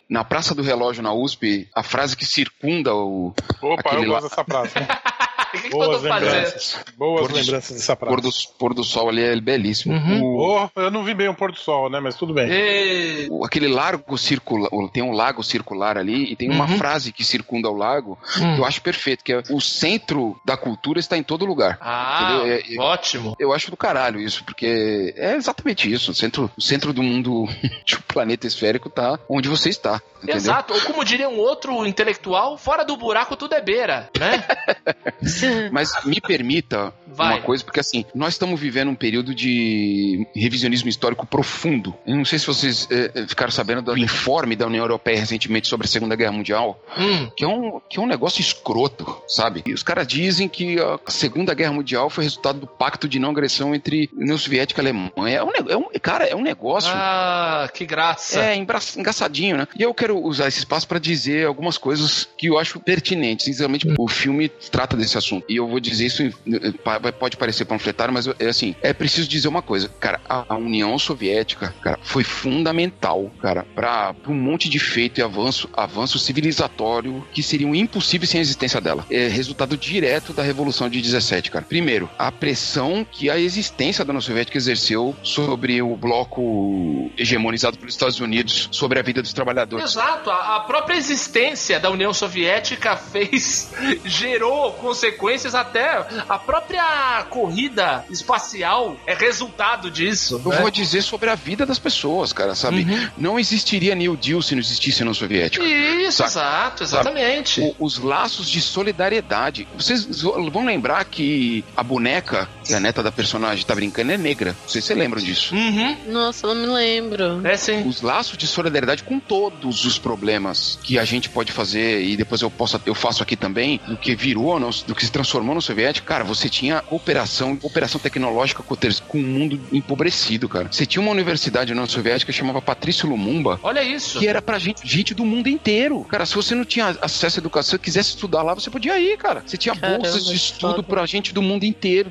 Na Praça do Relógio, na USP, a frase que circunda o Opa, eu gosto dessa praça. que, eu tô Boas fazendo? lembranças. Boas Pôr do- lembranças dessa praça. pôr do, pôr do sol ali é belíssimo. Uhum. O- Oh, eu não vi bem o pôr do sol, né? Mas tudo bem. E- o- aquele largo circular, tem um lago circular ali e tem uma Uhum. frase que circunda o lago Hum. que eu acho perfeito, que é o centro da cultura está em todo lugar. Ah, Entendeu? É- é- ótimo. Eu acho do caralho isso, porque é exatamente isso. O centro, o centro do mundo, de um planeta esférico, tá onde você está. Entendeu? Exato. Ou como diria um outro intelectual, fora do buraco tudo é beira, né? Mas me permita Vai. uma coisa, porque assim, nós estamos vivendo um período de revisionismo histórico profundo. Eu não sei se vocês eh, ficaram sabendo do informe da União Europeia recentemente sobre a Segunda Guerra Mundial, Hum. que é um, que é um negócio escroto, sabe? E os caras dizem que a Segunda Guerra Mundial foi resultado do pacto de não agressão entre União Soviética e Alemanha. É um, é um- cara, é um negócio. Ah, que graça. É, engraçadinho, né? E eu quero usar esse espaço para dizer algumas coisas que eu acho pertinentes. Sinceramente, o filme trata desse assunto. E eu vou dizer isso, eh, pode parecer panfletário, mas é assim, é preciso dizer uma coisa. Cara, a, União Soviética, cara, foi fundamental, cara, para um monte de feito e avanço, avanço civilizatório que seriam impossíveis sem a existência dela. É resultado direto da Revolução de 17, cara. Primeiro, a pressão que a existência da União Soviética exerceu sobre o bloco hegemonizado pelos Estados Unidos, sobre a vida dos trabalhadores. Exato, a própria existência da União Soviética fez, gerou consequências até a própria corrida espacial é resultado disso. Eu né? vou dizer sobre a vida das pessoas, cara, sabe? Uhum. Não existiria New Deal se não existisse a União Soviética. Isso, Saca? exato, exatamente. O- os laços de solidariedade. Vocês vão lembrar que a boneca, que é a neta da personagem tá brincando, é negra. Não sei se vocês lembram disso. Uhum. Nossa, não me lembro. É sim. Os laços de solidariedade com todos os problemas que a gente pode fazer, e depois eu posso, eu faço aqui também, do que virou, no- do que se transformou no soviético, cara, você tinha cooperação, cooperação tecnológica com com o mundo empobrecido, cara. Você tinha uma universidade na Soviética que chamava Patrício Lumumba, Olha isso. que era pra gente, gente do mundo inteiro. Cara, se você não tinha acesso à educação, quisesse estudar lá, você podia ir, cara. Você tinha Caramba, bolsas de estudo foda. pra gente do mundo inteiro,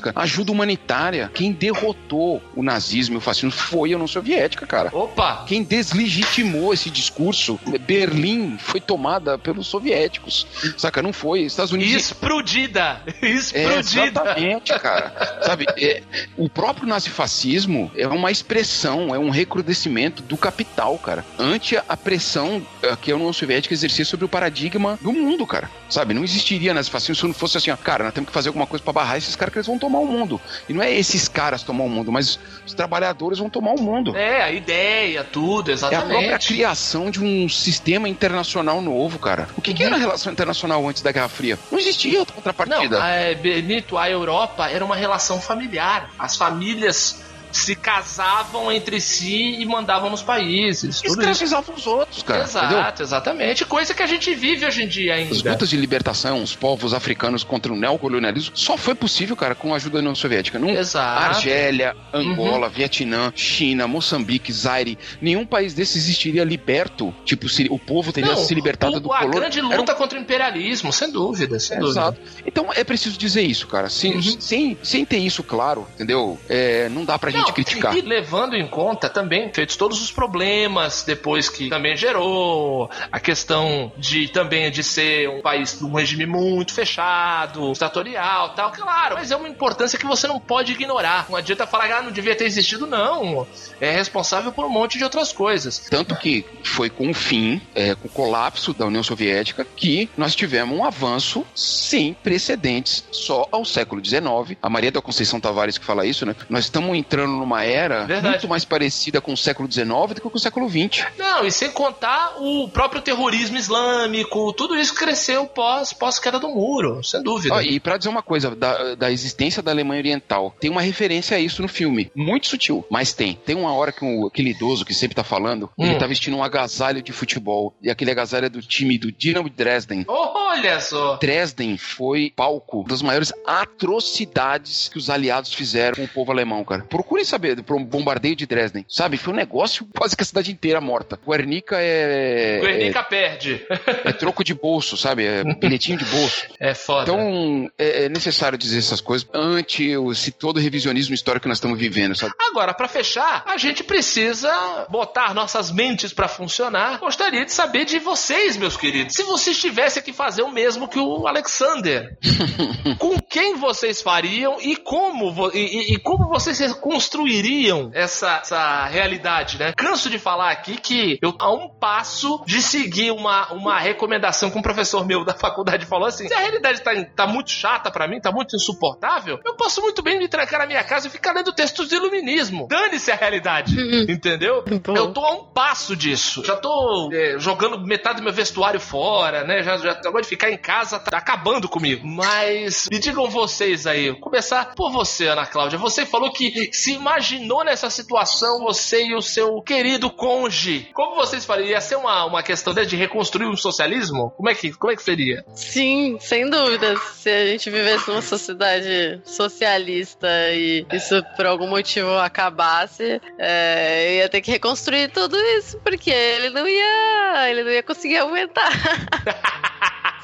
cara. Ajuda humanitária. Quem derrotou o nazismo e o fascismo foi a União Soviética, cara. Opa! Quem deslegitimou esse discurso, Berlim foi tomada pelos soviéticos. Saca? Não foi. Estados Unidos. Explodida! É, Explodida! exatamente, cara. Sabe, é, o próprio nazifascismo é uma expressão, é um recrudescimento do capital, cara, ante a pressão eh, que a União Soviética exercia sobre o paradigma do mundo, cara. Sabe, não existiria nazifascismo se não fosse assim, ó, cara, nós temos que fazer alguma coisa pra barrar esses caras que eles vão tomar o mundo. E não é esses caras tomar o mundo, mas os trabalhadores vão tomar o mundo. É, a ideia, tudo, É a própria exatamente. criação de um sistema internacional novo, cara. O que, que era a relação internacional antes da Guerra Fria? Não existia outra Não, contrapartida. é, Benito, a Europa era uma relação familiar. As famílias se casavam entre si e mandavam nos países. Escravizavam os outros, cara. entendeu? Exato, exatamente. Coisa que a gente vive hoje em dia ainda. As lutas de libertação, os povos africanos contra o neocolonialismo, só foi possível, cara, com a ajuda da União Soviética. Não, Exato. Argélia, Angola, Vietnã, China, Moçambique, Zaire, nenhum país desses existiria liberto. Tipo, se, o povo teria Não, se libertado o- do A colônia. grande Era um luta contra o imperialismo, sem dúvida, sem dúvida. Exato. Então é preciso dizer isso, cara. Sem, Uhum. sem, sem ter isso claro, entendeu? É, não dá pra gente Não, criticar. E levando em conta também, feitos todos os problemas depois que também gerou, a questão de também de ser um país um regime muito fechado, ditatorial tal, claro, mas é uma importância que você não pode ignorar. Não adianta falar, ah, não devia ter existido, não. É responsável por um monte de outras coisas. Tanto que foi com o fim, é, com o colapso da União Soviética, que nós tivemos um avanço sem precedentes só ao século XIX. A Maria da Conceição Tavares que fala isso, né? Nós estamos entrando numa era Verdade. muito mais parecida com o século XIX do que com o século XX. Não, e sem contar o próprio terrorismo islâmico, tudo isso cresceu pós, pós queda do muro, sem dúvida. Ó, e pra dizer uma coisa da, da existência da Alemanha Oriental, tem uma referência a isso no filme, muito sutil, mas tem. Tem uma hora que o- aquele idoso que sempre tá falando, Hum. ele tá vestindo um agasalho de futebol, e aquele agasalho é do time do Dinamo de Dresden. Olha só. Dresden foi palco das maiores atrocidades que os aliados fizeram com o povo alemão, cara. Procurem saber do bombardeio de Dresden, sabe? Foi um negócio quase que a cidade inteira morta. Guernica é, Guernica perde. é, é troco de bolso, sabe? É bilhetinho de bolso. É foda. Então, é, é necessário dizer essas coisas ante esse todo revisionismo histórico que nós estamos vivendo, sabe? Agora, pra fechar, a gente precisa botar nossas mentes pra funcionar. Gostaria de saber de vocês, meus queridos. Se vocês tivessem que fazer o mesmo que o Alexander, com quem vocês fariam e como, e, e- e como vocês construiriam essa, essa realidade, né? Canso de falar aqui que eu a um passo de seguir uma, uma recomendação que um professor meu da faculdade falou assim: se a realidade tá, tá muito chata pra mim, tá muito insuportável, eu posso muito bem me trancar na minha casa e ficar lendo textos de iluminismo. Dane-se a realidade. Entendeu? Bom. Eu tô a um passo disso. Já tô é, jogando metade do meu vestuário fora, né? Já, já agora de ficar em casa tá acabando comigo. Mas me digam vocês aí, Vou começar por você, Ana Cláudia. Você falou que se imaginou nessa situação, você e o seu querido conge. Como vocês fariam? Ia ser uma, uma questão né, de reconstruir o socialismo? Como é, que, como é que seria? Sim, sem dúvida. Se a gente vivesse numa sociedade socialista e isso por algum motivo acabasse, é, ia ter que reconstruir tudo isso, porque ele não ia. ele não ia conseguir aguentar.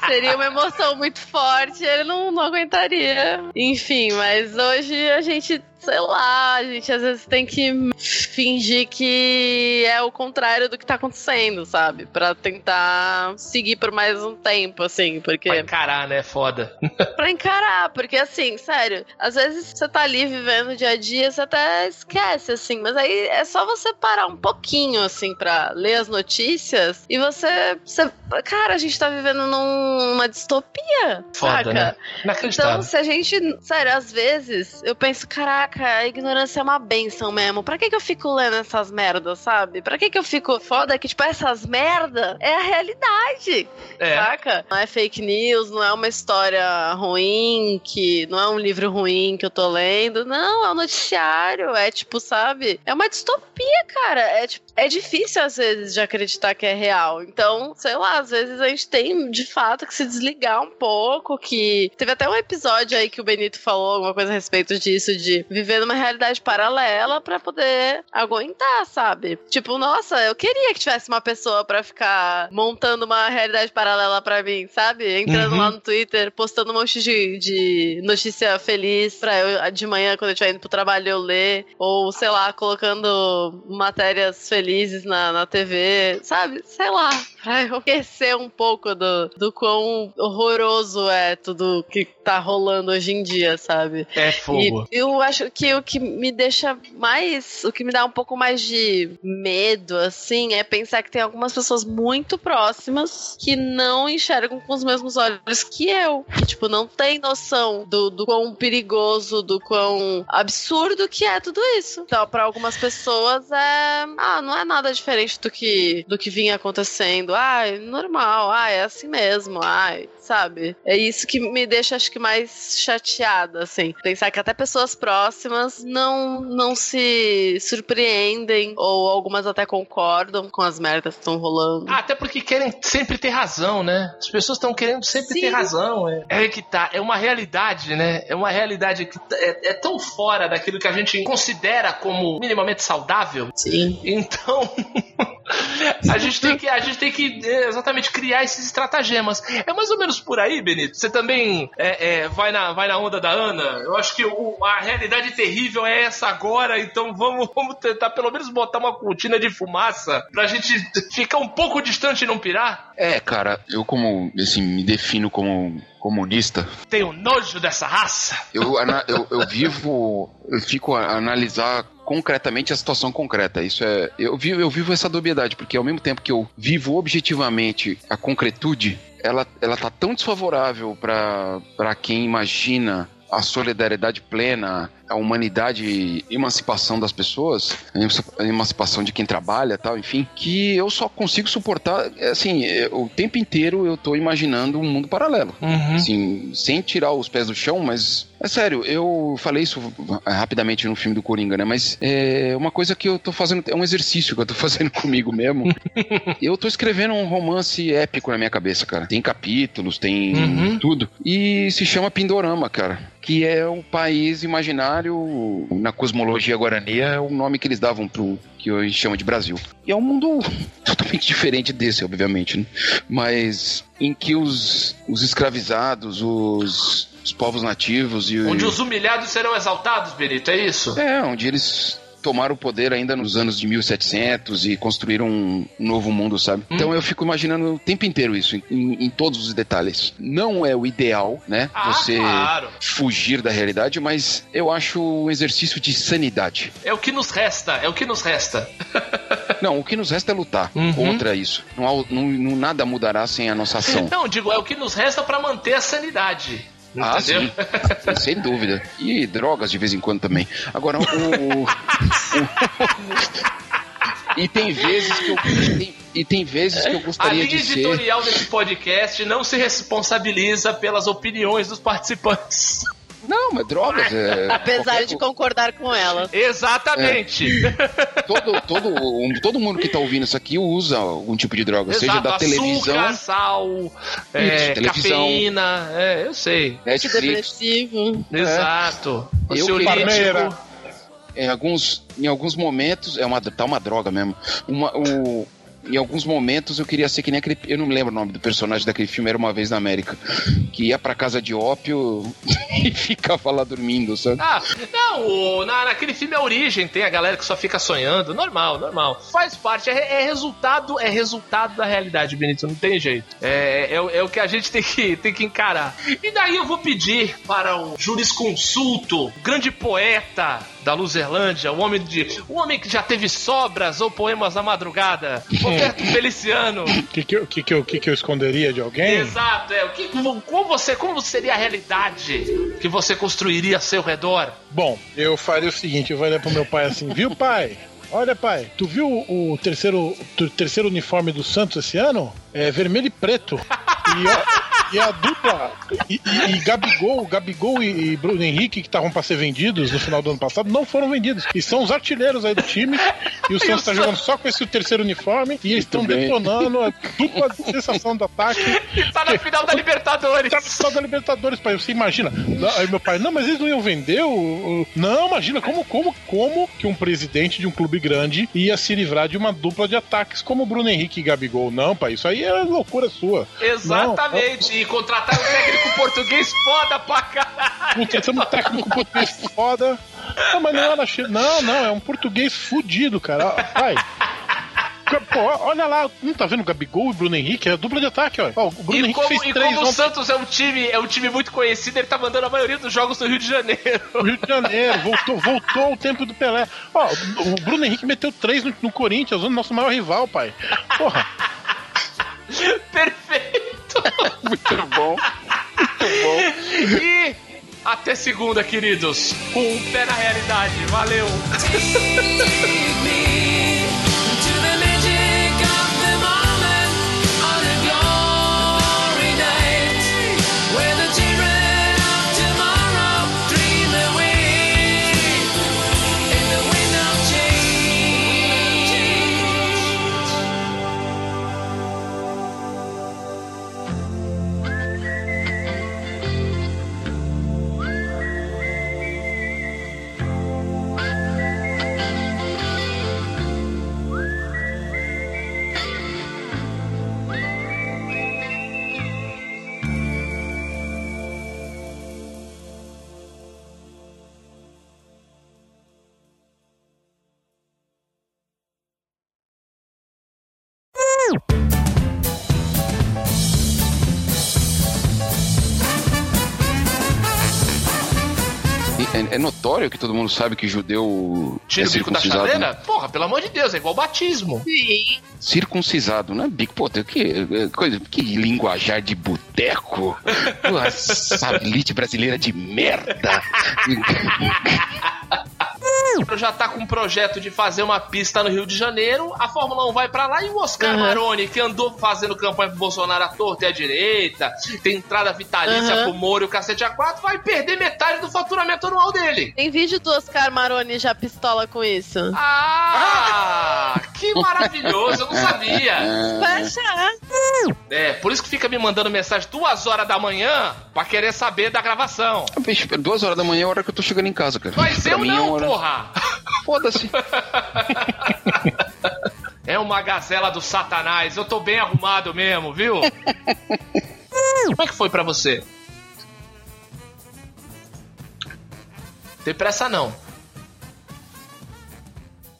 Seria uma emoção muito forte, ele não, não aguentaria. Enfim, mas hoje a gente, sei lá, a gente às vezes tem que fingir que é o contrário do que tá acontecendo, sabe? Pra tentar seguir por mais um tempo, assim, porque. Pra encarar, né? Foda. Pra encarar, porque assim, sério, às vezes você tá ali vivendo o dia a dia, você até esquece, assim, mas aí é só você parar um pouquinho, assim, pra ler as notícias e você. você cara, a gente tá vivendo numa distopia. Foda, saca? né? Então, se a gente. Sério, às vezes eu penso, caraca, a ignorância é uma benção mesmo. Pra que, que eu fico lendo essas merdas, sabe? Pra que, que eu fico. Foda que, tipo, essas merda é a realidade. é. Saca? Não é fake news, não é uma história ruim, que não é um livro ruim que eu tô lendo. Não, é um noticiário. É tipo, sabe? É uma distopia, cara. É, tipo, é difícil, às vezes, de acreditar que é real. Então, sei lá, às vezes a gente tem de fato que se desligar um pouco. Que teve até um episódio aí que o Benito falou alguma coisa a respeito disso, de viver numa realidade paralela pra poder aguentar, sabe? Tipo, nossa, eu queria que tivesse uma pessoa pra ficar montando uma realidade paralela pra mim, sabe? Entrando Uhum. lá no Twitter, postando um monte de, de notícia feliz pra eu de manhã, quando eu estiver indo pro trabalho, eu ler. Ou, sei lá, colocando matérias felizes na, na TV, sabe? Sei lá, pra eu esquecer um pouco do, do quão horroroso é tudo que tá rolando hoje em dia, sabe? É fogo. E eu acho que o que me deixa mais. O que me dá um pouco mais de medo, assim, é pensar que tem algumas pessoas muito próximas que não enxergam com os mesmos olhos que eu. Que, tipo, não tem noção do, do quão perigoso, do quão absurdo que é tudo isso. Então, pra algumas pessoas é. Ah, não é nada diferente do que, do que vinha acontecendo. Ai, normal. Ah, é assim mesmo. Ai, sabe? É isso que me deixa, acho que, mais chateada, assim. Pensar que até pessoas próximas não, não se surpreendem, ou algumas até concordam com as merdas que estão rolando. Ah, até porque querem sempre ter razão, né? As pessoas estão querendo sempre Sim. ter razão. É. é que tá. É uma realidade, né? É uma realidade que é, é tão fora daquilo que a gente considera como minimamente saudável. Sim. Então, a gente tem que, a gente tem que é, exatamente criar esses estratagemas. É mais ou menos por aí, Benito. Você também é, é, vai, na, vai na onda da Ana. Eu acho que o- a realidade terrível é essa agora, então vamos, vamos tentar pelo menos botar uma cortina de fumaça pra gente ficar um pouco distante e não pirar. É, cara, eu como, assim, me defino como comunista, Tenho nojo dessa raça. eu, eu, eu vivo, eu fico a analisar concretamente a situação concreta. Isso é, eu vivo, eu vivo essa dubiedade, porque ao mesmo tempo que eu vivo objetivamente a concretude, ela, ela tá tão desfavorável para para quem imagina a solidariedade plena, a humanidade e emancipação das pessoas, a emanci- a emancipação de quem trabalha tal, enfim, que eu só consigo suportar, assim, é, o tempo inteiro eu tô imaginando um mundo paralelo. Assim, sem tirar os pés do chão, mas é sério, eu falei isso é, rapidamente no filme do Coringa, né? Mas é uma coisa que eu tô fazendo, é um exercício que eu tô fazendo comigo mesmo. eu tô escrevendo um romance épico na minha cabeça, cara. Tem capítulos, tem Uhum. tudo. E se chama Pindorama, cara. Que é o país imaginário, na cosmologia guarani, é o nome que eles davam pro que hoje chama de Brasil. E é um mundo totalmente diferente desse, obviamente, né? Mas em que os, os escravizados, os, os povos nativos e Onde os humilhados serão exaltados, Benito, é isso? é, onde eles tomaram o poder ainda nos anos de 1700 e construíram um novo mundo, sabe? Então eu fico imaginando o tempo inteiro isso, em, em todos os detalhes. Não é o ideal, né? Ah, Você claro. fugir da realidade, mas eu acho um exercício de sanidade. É o que nos resta, é o que nos resta. Não, o que nos resta é lutar Uhum. contra isso. Não, não- nada mudará sem a nossa ação. Não, digo, é o que nos resta pra manter a sanidade. Ah, sim. Sem dúvida. E drogas de vez em quando também. Agora, o. o- e tem vezes que eu. tem- e tem vezes que eu A gostaria de ser. editorial desse podcast não se responsabiliza pelas opiniões dos participantes. Não, mas drogas. É, Apesar qualquer de co- concordar com elas. Exatamente. todo, todo, um- todo mundo que tá ouvindo isso aqui usa algum tipo de droga, seja Exato, da televisão, Açúcar, sal, é, Isso, televisão. cafeína, é, eu sei. Netflix. Depressivo. Exato. Eu. Parmeira. Em alguns, em alguns momentos, é uma, tá uma droga mesmo. Uma, o, em alguns momentos eu queria ser que nem aquele. Eu não me lembro o nome do personagem daquele filme, Era uma vez na América. Que ia pra casa de ópio e ficava lá dormindo, sabe? Ah, não, o- na, naquele filme A Origem tem a galera que só fica sonhando. Normal, normal. Faz parte, é, é resultado, é resultado da realidade, Benito, não tem jeito. É, é, o- é o que a gente tem que, tem que encarar. E daí eu vou pedir para o jurisconsulto, grande poeta da Luzerlândia, o homem de. O homem que já teve sobras ou poemas na madrugada, Roberto Feliciano. O que, que, eu- que, que, eu- que, que eu esconderia de alguém? Exato, é. O que, como, como você, como seria a realidade que você construiria a seu redor? Bom, eu faria o seguinte: eu vou olhar pro meu pai assim, viu, pai? Olha, pai, tu viu o terceiro, o terceiro uniforme do Santos esse ano? É vermelho e preto. E, a- e a dupla. E, e, e Gabigol, Gabigol e, Bruno Henrique, que estavam pra ser vendidos no final do ano passado, não foram vendidos. E são os artilheiros aí do time. E o Santos tá jogando só com esse terceiro uniforme. E eles estão detonando a dupla sensação do ataque. Tá na final da Libertadores. Tá só da Libertadores, pai. Você imagina. Aí meu pai, não, mas eles não iam vender o. Não, imagina, como, como, como que um presidente de um clube grande ia se livrar de uma dupla de ataques como o Bruno Henrique e Gabigol? Não, pai, isso aí é loucura sua. Exatamente. E contratar um técnico português foda pra caralho. Não, contratamos um técnico português foda. Não, mas não era. chi- Não, não, é um português fudido, cara. Pai. Pô, olha lá, não tá vendo o Gabigol e Bruno Henrique? É a dupla de ataque, ó. O Bruno E Henrique como, fez e três como o Santos é um time, é um time muito conhecido, ele tá mandando a maioria dos jogos no Rio de Janeiro. Rio de Janeiro, voltou, voltou ao tempo do Pelé. Ó, o Bruno Henrique meteu três no, no Corinthians, o nosso maior rival, pai. Porra, Perfeito. Muito bom. E até segunda, queridos. Com um pé na realidade. Valeu. Notório que todo mundo sabe que judeu Tira é o bico da circuncisado, chaleira? né? Porra, pelo amor de Deus, é igual batismo. Sim. Circuncisado, não é bico? Pô, tem que, é, coisa, que linguajar de boteco. Pô, Essa elite brasileira de merda. Já tá com um projeto de fazer uma pista no Rio de Janeiro, a Fórmula 1 vai pra lá e o Oscar Uhum. Maroni, que andou fazendo campanha pro Bolsonaro à torta e à direita, tem entrada vitalícia Uhum. pro Moro e o cacete A4, vai perder metade do faturamento anual dele. Tem vídeo do Oscar Maroni já pistola com isso. Ah, que maravilhoso, eu não sabia. Vai achar. É, por isso que fica me mandando mensagem duas horas da manhã pra querer saber da gravação. Bicho, duas horas da manhã é a hora que eu tô chegando em casa, cara. Mas Pra eu é não, uma hora- porra! Foda-se. É uma gazela do satanás, eu tô bem arrumado mesmo, viu? Como é que foi pra você? Tem pressa não.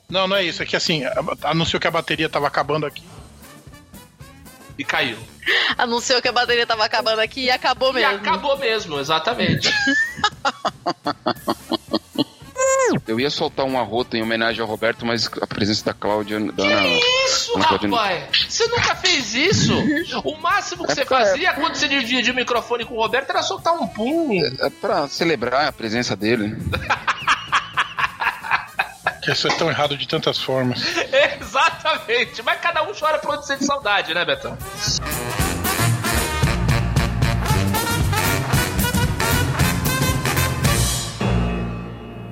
Não, não é isso. É que assim, anunciou que a bateria tava acabando aqui. E caiu. Anunciou que a bateria tava acabando aqui e acabou E mesmo. acabou mesmo, exatamente. Eu ia soltar um arroto em homenagem ao Roberto, mas a presença da Cláudia dá na. Isso, Não pode- rapaz! Você nunca fez isso? O máximo que É você pra- fazia quando você dividia o microfone com o Roberto era soltar um pum. É pra celebrar a presença dele. Que isso é tão errado de tantas formas. Exatamente. Mas cada um chora por onde sente saudade, né, Betão?